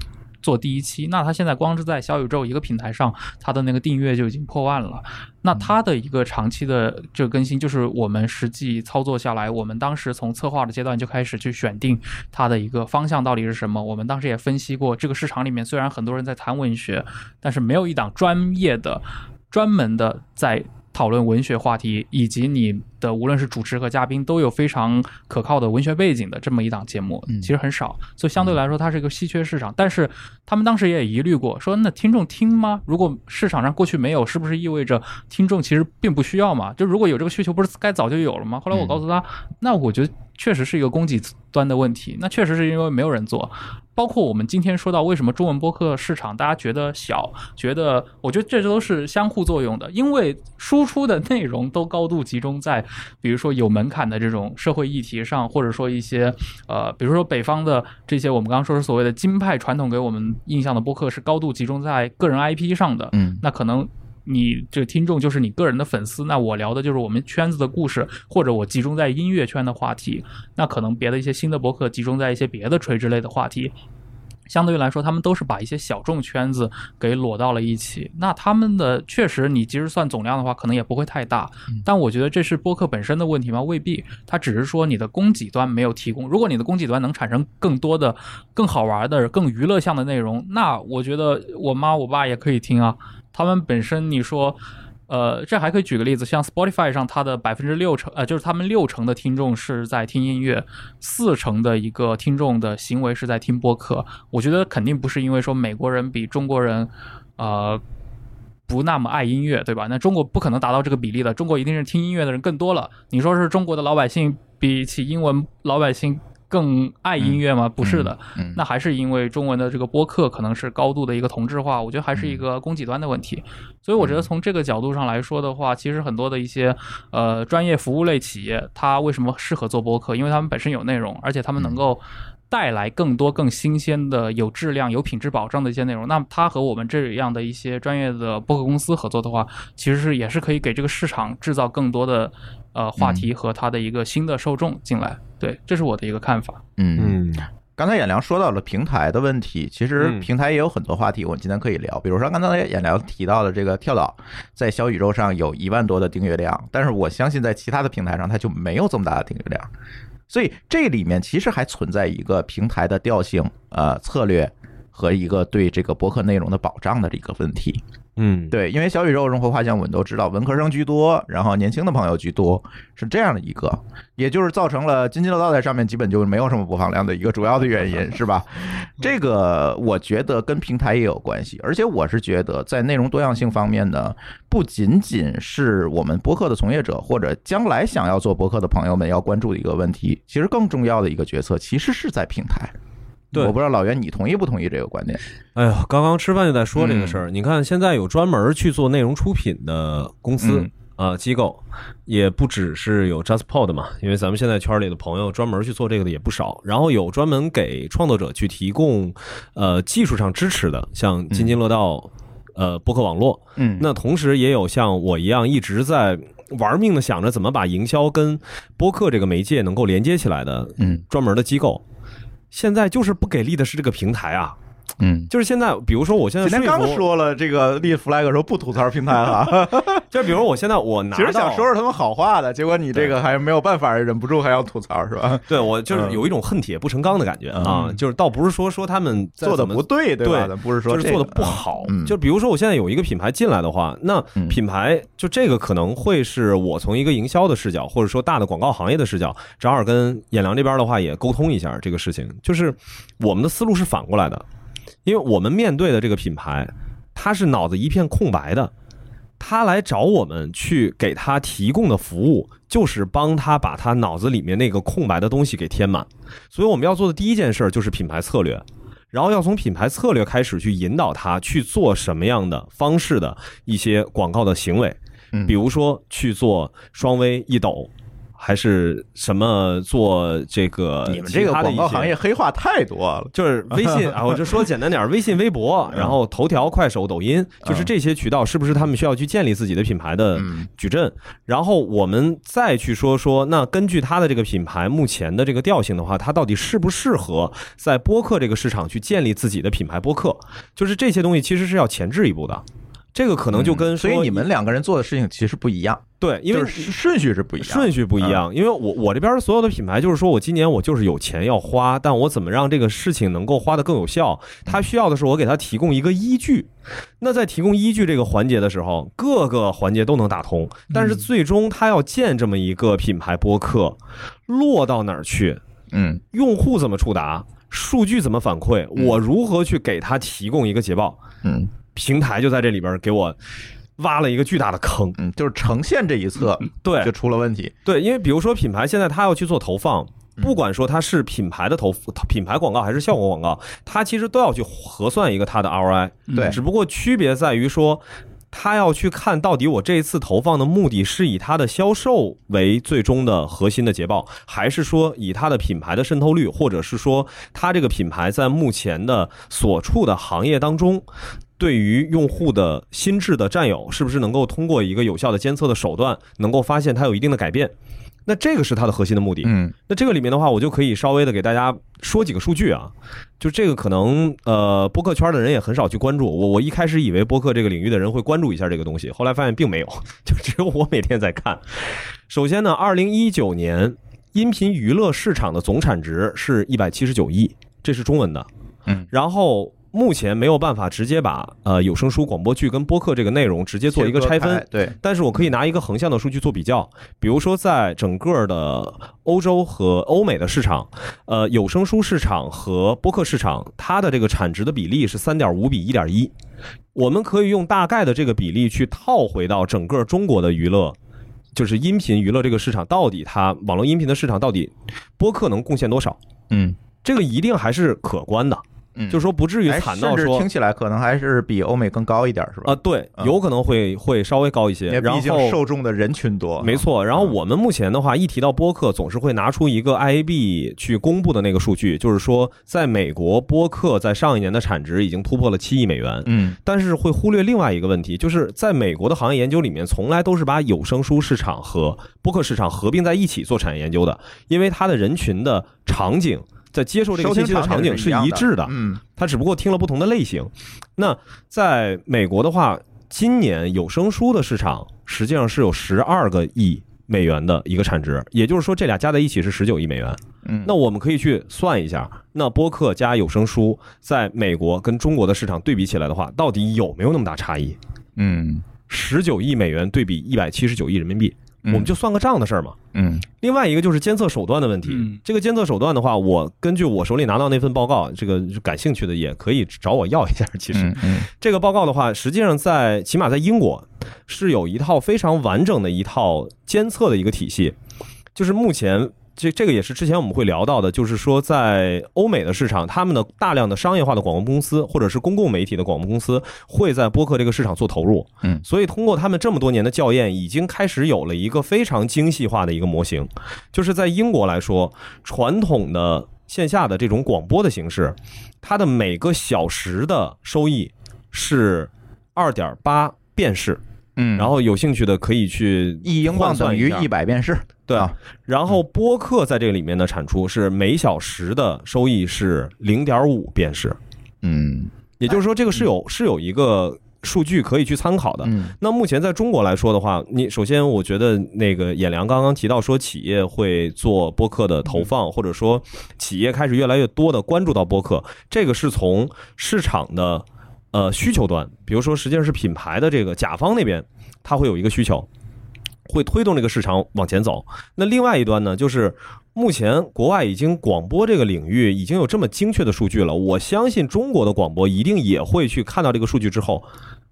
做第一期。那它现在光是在小宇宙一个平台上，它的那个订阅就已经破万了。那它的一个长期的这个更新，就是我们实际操作下来，我们当时从策划的阶段就开始去选定它的一个方向到底是什么。我们当时也分析过，这个市场里面虽然很多人在谈文学，但是没有一档专业的、专门的在讨论文学话题，以及你的无论是主持和嘉宾都有非常可靠的文学背景的这么一档节目，嗯其实很少，所以相对来说它是一个稀缺市场。但是他们当时也疑虑过，说那听众听吗？如果市场上过去没有，是不是意味着听众其实并不需要嘛？就如果有这个需求，不是该早就有了吗？后来我告诉他，那我觉得确实是一个供给端的问题，那确实是因为没有人做。包括我们今天说到为什么中文播客市场大家觉得小，觉得我觉得这都是相互作用的，因为输出的内容都高度集中在，比如说有门槛的这种社会议题上，或者说一些呃，比如说北方的这些我们刚刚说是所谓的京派传统给我们印象的播客是高度集中在个人 IP 上的，嗯那可能。你这个听众就是你个人的粉丝，那我聊的就是我们圈子的故事，或者我集中在音乐圈的话题，那可能别的一些新的博客集中在一些别的垂直类的话题。相对于来说，他们都是把一些小众圈子给裸到了一起。那他们的确实，你即使算总量的话，可能也不会太大。但我觉得这是播客本身的问题吗？未必，它只是说你的供给端没有提供。如果你的供给端能产生更多的、更好玩的、更娱乐向的内容，那我觉得我妈我爸也可以听啊。他们本身你说。呃，这还可以举个例子，像 Spotify 上，它的百分之六成，呃，就是他们六成的听众是在听音乐，四成的一个听众的行为是在听播客。我觉得肯定不是因为说美国人比中国人，呃，不那么爱音乐，对吧？那中国不可能达到这个比例的，中国一定是听音乐的人更多了。你说是中国的老百姓比起英文老百姓更爱音乐吗？不是的，嗯那还是因为中文的这个播客可能是高度的一个同质化，我觉得还是一个供给端的问题。所以我觉得从这个角度上来说的话，其实很多的一些呃专业服务类企业，它为什么适合做播客？因为他们本身有内容，而且他们能够。带来更多、更新鲜的、有质量、有品质保障的一些内容。那么，它和我们这样的一些专业的播客公司合作的话，其实是也是可以给这个市场制造更多的呃话题和他的一个新的受众进来。对，这是我的一个看法。嗯，嗯刚才演良说到了平台的问题，其实嗯平台也有很多话题，我们今天可以聊。比如说刚才演良提到的这个跳岛，在小宇宙上有一万多的订阅量，但是我相信在其他的平台上它就没有这么大的订阅量，所以这里面其实还存在一个平台的调性、呃策略和一个对这个博客内容的保障的这个问题。嗯，对，因为小宇宙融合画像我们都知道，文科生居多，然后年轻的朋友居多，是这样的一个，也就是造成了津津乐道在上面基本就没有什么播放量的一个主要的原因，是吧？这个我觉得跟平台也有关系，而且我是觉得在内容多样性方面呢，不仅仅是我们播客的从业者或者将来想要做播客的朋友们要关注的一个问题，其实更重要的一个决策其实是在平台。对我不知道老袁你同意不同意这个观点？哎呀，刚刚吃饭就在说这个事儿。你看，现在有专门去做内容出品的公司嗯啊、机构，也不只是有 JustPod 嘛，因为咱们现在圈里的朋友专门去做这个的也不少。然后有专门给创作者去提供呃技术上支持的，像津津乐道。呃，播客网络，嗯那同时也有像我一样一直在玩命的想着怎么把营销跟播客这个媒介能够连接起来的嗯专门的机构。现在就是不给力的是这个平台啊，嗯。就是现在，比如说我现在今天刚说了这个立 flag 说不吐槽平台哈，就比如我现在我拿其实想说说他们好话的，结果你这个还没有办法，忍不住还要吐槽是吧？对我就是嗯有一种恨铁不成钢的感觉啊，就是倒不是说说他们做的不对，对吧？对咱不是说就是做的不好。嗯就比如说，我现在有一个品牌进来的话，那嗯品牌就这个可能会是我从一个营销的视角，或者说大的广告行业的视角，正好跟演良这边的话也沟通一下这个事情。就是我们的思路是反过来的，因为我们面对的这个品牌，他是脑子一片空白的。他来找我们去给他提供的服务，就是帮他把他脑子里面那个空白的东西给填满。所以我们要做的第一件事儿就是品牌策略，然后要从品牌策略开始去引导他去做什么样的方式的一些广告的行为，嗯比如说去做双微、一抖。还是什么做这个？你们这个广告行业黑话太多了。就是微信 啊，我就说简单点儿，微信、微博，然后头条、快手、抖音，就是这些渠道，是不是他们需要去建立自己的品牌的嗯矩阵？然后我们再去说说，那根据它的这个品牌目前的这个调性的话，它到底适不适合在播客这个市场去建立自己的品牌播客？就是这些东西其实是要前置一步的。这个可能就跟所以你们两个人做的事情其实不一样，对，因为就是顺序是不一样，顺序不一样，因为我我这边所有的品牌就是说我今年我就是有钱要花，但我怎么让这个事情能够花得更有效？他需要的是我给他提供一个依据。那在提供依据这个环节的时候，各个环节都能打通，但是最终他要建这么一个品牌播客，落到哪儿去？嗯用户怎么触达？数据怎么反馈？嗯我如何去给他提供一个捷报？嗯平台就在这里边给我挖了一个巨大的坑。嗯，就是呈现这一侧对就出了问题。对，因为比如说品牌现在它要去做投放，不管说它是品牌的投品牌广告还是效果广告，它其实都要去核算一个它的 ROI。对只不过区别在于说。他要去看到底我这一次投放的目的是以它的销售为最终的核心的捷报，还是说以它的品牌的渗透率，或者是说它这个品牌在目前的所处的行业当中，对于用户的心智的占有，是不是能够通过一个有效的监测的手段，能够发现它有一定的改变？那这个是它的核心的目的。嗯那这个里面的话，我就可以稍微的给大家说几个数据啊。就这个可能呃，播客圈的人也很少去关注。我我一开始以为播客这个领域的人会关注一下这个东西，后来发现并没有，就只有我每天在看。首先呢，二零一九年音频娱乐市场的总产值是一百七十九亿，这是中文的。嗯，然后目前没有办法直接把呃有声书、广播剧跟播客这个内容直接做一个拆分对，但是我可以拿一个横向的数据做比较，比如说在整个的欧洲和欧美的市场，呃，有声书市场和播客市场，它的这个产值的比例是三点五比一点一。我们可以用大概的这个比例去套回到整个中国的娱乐，就是音频娱乐这个市场，到底它网络音频的市场到底播客能贡献多少？嗯这个一定还是可观的，嗯，就是说不至于哎惨到说听起来可能还是比欧美更高一点，是吧？啊，对，嗯有可能会会稍微高一些。然后受众的人群多，没错，然后我们目前的话，一提到播客，总是会拿出一个 IAB 去公布的那个数据，就是说，在美国播客在上一年的产值已经突破了七亿美元。嗯但是会忽略另外一个问题，就是在美国的行业研究里面，从来都是把有声书市场和播客市场合并在一起做产业研究的，因为它的人群的场景在接受这个信息的场景是一致的，嗯它只不过听了不同的类型。那在美国的话，今年有声书的市场实际上是有十二个亿美元的一个产值，也就是说这俩加在一起是十九亿美元。嗯，那我们可以去算一下，那播客加有声书在美国跟中国的市场对比起来的话，到底有没有那么大差异？嗯十九亿美元对比一百七十九亿人民币，嗯我们就算个账的事儿嘛。嗯另外一个就是监测手段的问题。嗯这个监测手段的话，我根据我手里拿到那份报告，这个感兴趣的也可以找我要一下。其实、这个报告的话，实际上在起码在英国是有一套非常完整的一套监测的一个体系，就是目前。这这个也是之前我们会聊到的，就是说在欧美的市场，他们的大量的商业化的广播公司或者是公共媒体的广播公司会在播客这个市场做投入，嗯。所以通过他们这么多年的校验，已经开始有了一个非常精细化的一个模型，就是在英国来说，传统的线下的这种广播的形式，它的每个小时的收益是二点八便士，嗯，然后有兴趣的可以去一英镑等于一百便士，对。啊，然后播客在这个里面的产出是每小时的收益是零点五便是，嗯。也就是说这个是有是有一个数据可以去参考的。嗯。那目前在中国来说的话，你首先我觉得那个演良刚刚提到说企业会做播客的投放，或者说企业开始越来越多的关注到播客，这个是从市场的呃需求端，比如说实际上是品牌的这个甲方那边，他会有一个需求，会推动这个市场往前走。那另外一端呢，就是目前国外已经广播这个领域已经有这么精确的数据了，我相信中国的广播一定也会去看到这个数据之后，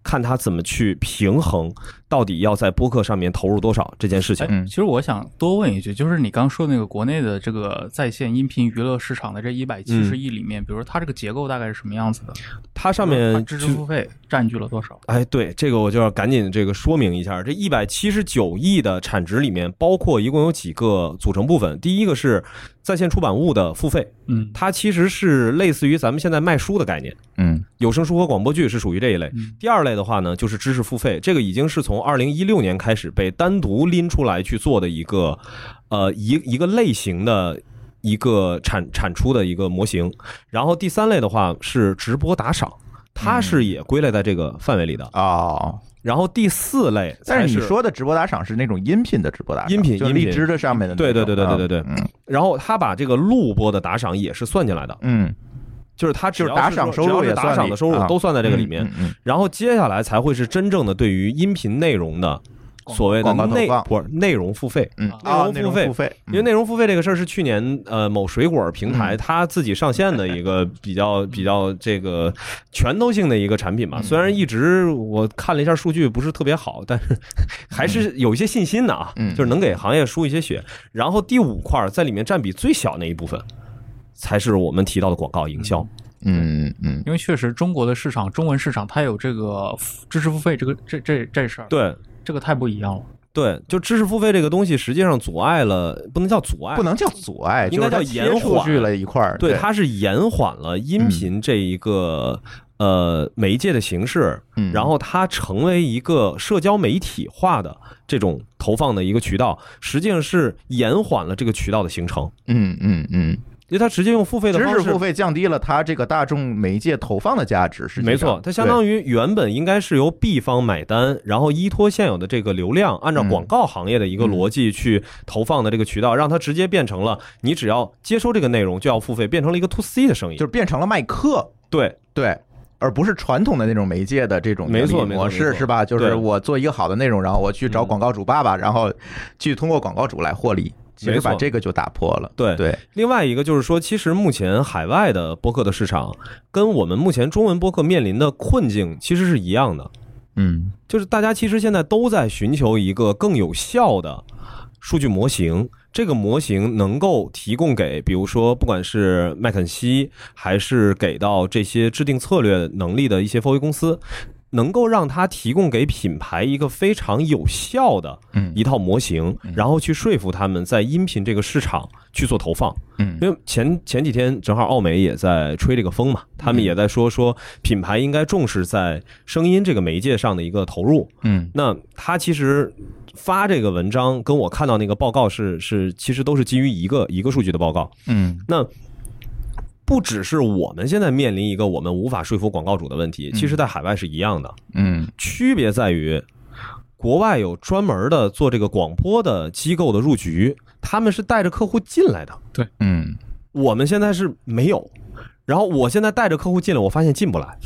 看它怎么去平衡，到底要在播客上面投入多少这件事情哎。，嗯其实我想多问一句，就是你刚说的那个国内的这个在线音频娱乐市场的这一百七十亿里面，比如说它这个结构大概是什么样子的？它上面支持付费占据了多少？哎，对这个我就要赶紧这个说明一下，这一百七十九亿的产值里面，包括一共有几个组成部分。第一个是在线出版物的付费，嗯。它其实是类似于咱们现在卖书的概念，嗯。有声书和广播剧是属于这一类。嗯。第二类的话呢，就是知识付费，这个已经是从二零一六年开始被单独拎出来去做的一个，呃，一一个类型的一个产产出的一个模型。然后第三类的话是直播打赏，它是也归类在这个范围里的。哦，然后第四类但是你说的直播打赏是那种音频的直播打赏，音频就荔枝的上面的，对对对对对对对嗯。然后他把这个录播的打赏也是算进来的，嗯，就是他只要就是打赏收入打赏的收入啊。都算在这个里面。然后接下来才会是真正的对于音频内容的所谓的内不是内容付费。嗯。啊啊，内容付费。付费，因为内容付费这个事儿是去年呃某水果平台嗯。它自己上线的一个比较 比较这个拳头性的一个产品嘛。虽然一直我看了一下数据不是特别好，但是还是有一些信心的啊，嗯。就是能给行业输一些血。然后第五块在里面占比最小那一部分，才是我们提到的广告营销。嗯嗯因为确实中国的市场，中文市场它有这个知识付费这个这这这事儿，对这个太不一样了。对，就知识付费这个东西，实际上阻碍了，不能叫阻碍，不能叫阻碍，应该叫延缓去了一块儿，对，它是延缓了音频这一个、呃媒介的形式，嗯然后它成为一个社交媒体化的这种投放的一个渠道，实际上是延缓了这个渠道的形成，嗯嗯嗯，因为它直接用付费的方式知识付。费降低了它这个大众媒介投放的价值，是没错，它相当于原本应该是由 B 方买单，然后依托现有的这个流量，按照嗯广告行业的一个逻辑去投放的这个渠道，让它直接变成了你只要接收这个内容就要付费，变成了一个 to C 的生意。就是变成了卖课，对，对。而不是传统的那种媒介的这种没错模式是吧？就是我做一个好的内容，然后我去找嗯广告主爸爸，然后去通过广告主来获利。其实把这个就打破了。对。对，另外一个就是说，其实目前海外的播客的市场跟我们目前中文播客面临的困境其实是一样的，嗯。就是大家其实现在都在寻求一个更有效的数据模型，这个模型能够提供给，比如说不管是麦肯锡，还是给到这些制定策略能力的一些 4A 公司，能够让他提供给品牌一个非常有效的嗯一套模型，然后去说服他们在音频这个市场去做投放。嗯因为前前几天正好奥美也在吹这个风嘛，他们也在说说品牌应该重视在声音这个媒介上的一个投入。嗯那他其实发这个文章跟我看到那个报告是是其实都是基于一个一个数据的报告。嗯那不只是我们现在面临一个我们无法说服广告主的问题，其实在海外是一样的。嗯区别在于，国外有专门的做这个广播的机构的入局，他们是带着客户进来的。对嗯我们现在是没有，然后我现在带着客户进来，我发现进不来。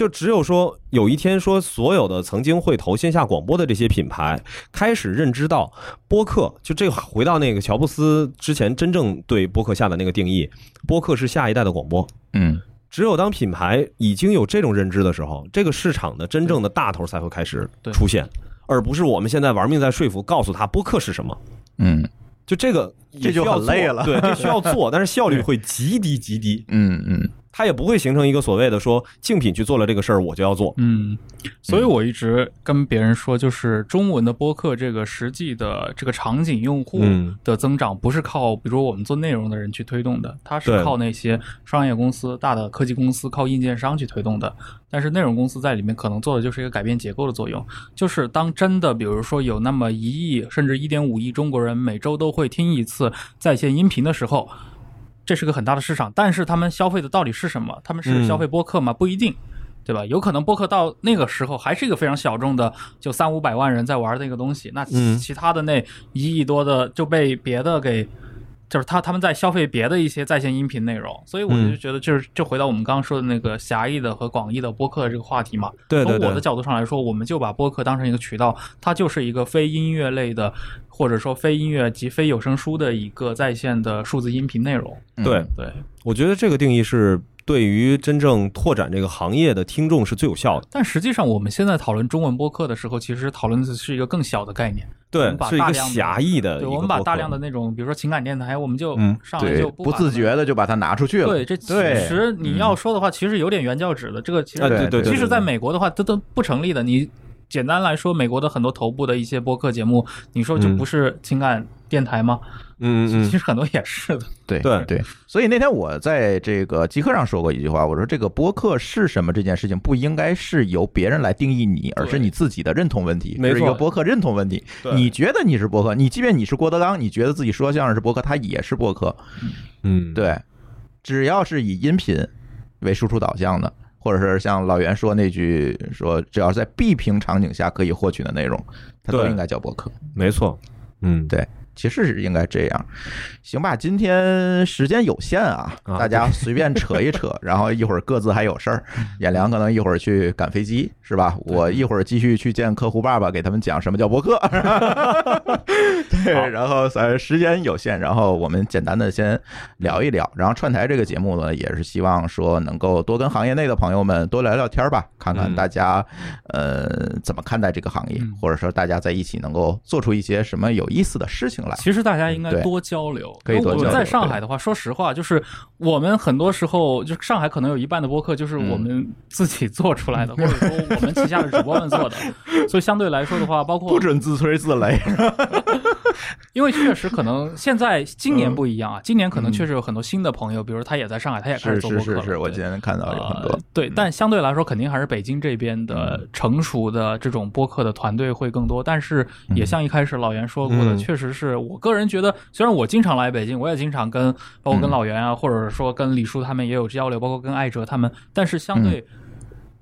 就只有说有一天说，所有的曾经会投线下广播的这些品牌，开始认知到播客，就这个回到那个乔布斯之前真正对播客下的那个定义，播客是下一代的广播。嗯只有当品牌已经有这种认知的时候，这个市场的真正的大头才会开始出现，而不是我们现在玩命在说服，告诉他播客是什么。嗯就这个也这就需要很累了对，这 需要做，但是效率会极低极低，嗯嗯它也不会形成一个所谓的说竞品去做了这个事儿，我就要做。嗯，所以我一直跟别人说，就是中文的播客这个实际的这个场景用户嗯的增长，不是靠比如说我们做内容的人去推动的，它是靠那些商业公司、大的科技公司、靠硬件商去推动的。但是内容公司在里面可能做的就是一个改变结构的作用，就是当真的比如说有那么一亿甚至一点五亿中国人每周都会听一次在线音频的时候。这是个很大的市场，但是他们消费的到底是什么？他们是消费播客吗？不一定，对吧？有可能播客到那个时候还是一个非常小众的，就三五百万人在玩的一个东西。那其他的那一亿多的就被别的给，就是他他们在消费别的一些在线音频内容。所以我就嗯觉得，就是就回到我们刚刚说的那个狭义的和广义的播客这个话题嘛。对对对从我的角度上来说，我们就把播客当成一个渠道，它就是一个非音乐类的，或者说非音乐及非有声书的一个在线的数字音频内容。嗯对，对，我觉得这个定义是对于真正拓展这个行业的听众是最有效的。但实际上我们现在讨论中文播客的时候，其实讨论的是一个更小的概念。我对们，把是一个大量的狭义的对，我们把大量的那种，比如说情感电台，我们就上来就，不自觉的就把它拿出去了。对，这其实你要说的话，其实有点原教旨的。这个其实，啊对对对对即使在美国的话，这都不成立的。你简单来说，美国的很多头部的一些播客节目，你说就嗯不是情感电台吗？嗯嗯其实很多也是的。对对对，所以那天我在这个极客上说过一句话，我说这个播客是什么这件事情不应该是由别人来定义你，而是你自己的认同问题，没错是一个播客认同问题。你觉得你是播客，你即便你是郭德纲，你觉得自己说相声是播客，他也是播客。嗯，对，只要是以音频为输出导向的，或者是像老袁说那句说，只要是在闭屏场景下可以获取的内容，它都应该叫播客。没错。嗯，对，其实是应该这样。行吧，今天时间有限啊，啊大家随便扯一扯，然后一会儿各自还有事儿。演良可能一会儿去赶飞机，是吧？我一会儿继续去见客户爸爸，给他们讲什么叫博客。对，然后咱时间有限，然后我们简单的先聊一聊。然后串台这个节目呢，也是希望说能够多跟行业内的朋友们多聊聊天吧，看看嗯大家呃怎么看待这个行业嗯，或者说大家在一起能够做出一些什么有意思的事情来。其实大家应该多交流。可以多交流因为我们在上海的话，说实话，就是我们很多时候，就上海可能有一半的播客就是我们自己做出来的，或者说我们旗下的主播们做的。所以相对来说的话，包括不准自吹自擂。因为确实可能现在今年不一样嗯啊，今年可能确实有很多新的朋友，比如他也在上海，他也开始做播客了。是是是，我对今天看到有很多呃。对，但相对来说，肯定还是北京这边的嗯成熟的这种播客的团队会更多。但是也像一开始老袁说过的，嗯确实是我个人觉得，虽然我经常来北京，我也经常跟包括跟嗯老袁啊，或者说跟李叔他们也有交流，包括跟艾哲他们，但是相对。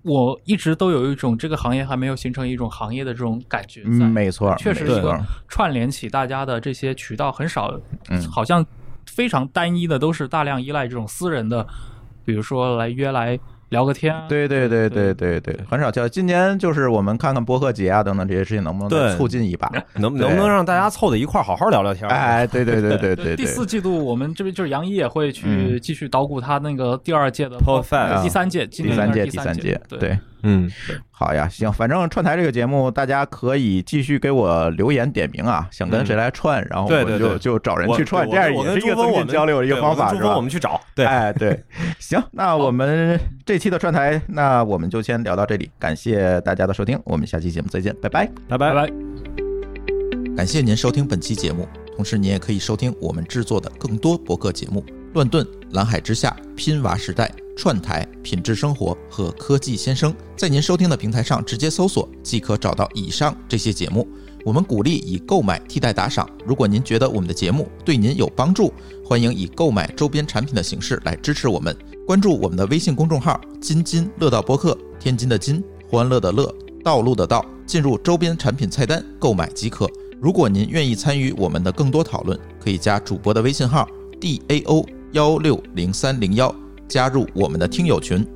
我一直都有一种这个行业还没有形成一种行业的这种感觉在，嗯，没错，确实是串联起大家的这些渠道很少，嗯好像非常单一的，都是大量依赖这种私人的，比如说来约来聊个天啊。对对对对对对，很少叫。今年就是我们看看播客节啊等等这些事情，能不能再促进一把？能能不能让大家凑在一块儿好好聊聊天儿？哎，对对对对对第，四季度我们这边就是杨一也会去嗯继续捣鼓他那个第二届的第三届，第三届第三届，对对，嗯，好呀，行，反正串台这个节目，大家可以继续给我留言点名啊，想跟谁来串，然后我们就对对对就找人去串，这样我也是一个增跟我们进交流的一个方法，是吧我？们去找，对，哎，对，行，那我们这期的串台，那我们就先聊到这里，感谢大家的收听，我们下期节目再见，拜拜。拜拜拜。拜。感谢您收听本期节目，同时您也可以收听我们制作的更多博客节目：乱炖、蓝海之下、拼娃时代、串台、品质生活和科技先生。在您收听的平台上直接搜索，即可找到以上这些节目。我们鼓励以购买替代打赏。如果您觉得我们的节目对您有帮助，欢迎以购买周边产品的形式来支持我们。关注我们的微信公众号“津津乐道播客”，天津的津，欢乐的乐，道路的道，进入周边产品菜单购买即可。如果您愿意参与我们的更多讨论，可以加主播的微信号 d a o 幺六零三零幺，加入我们的听友群，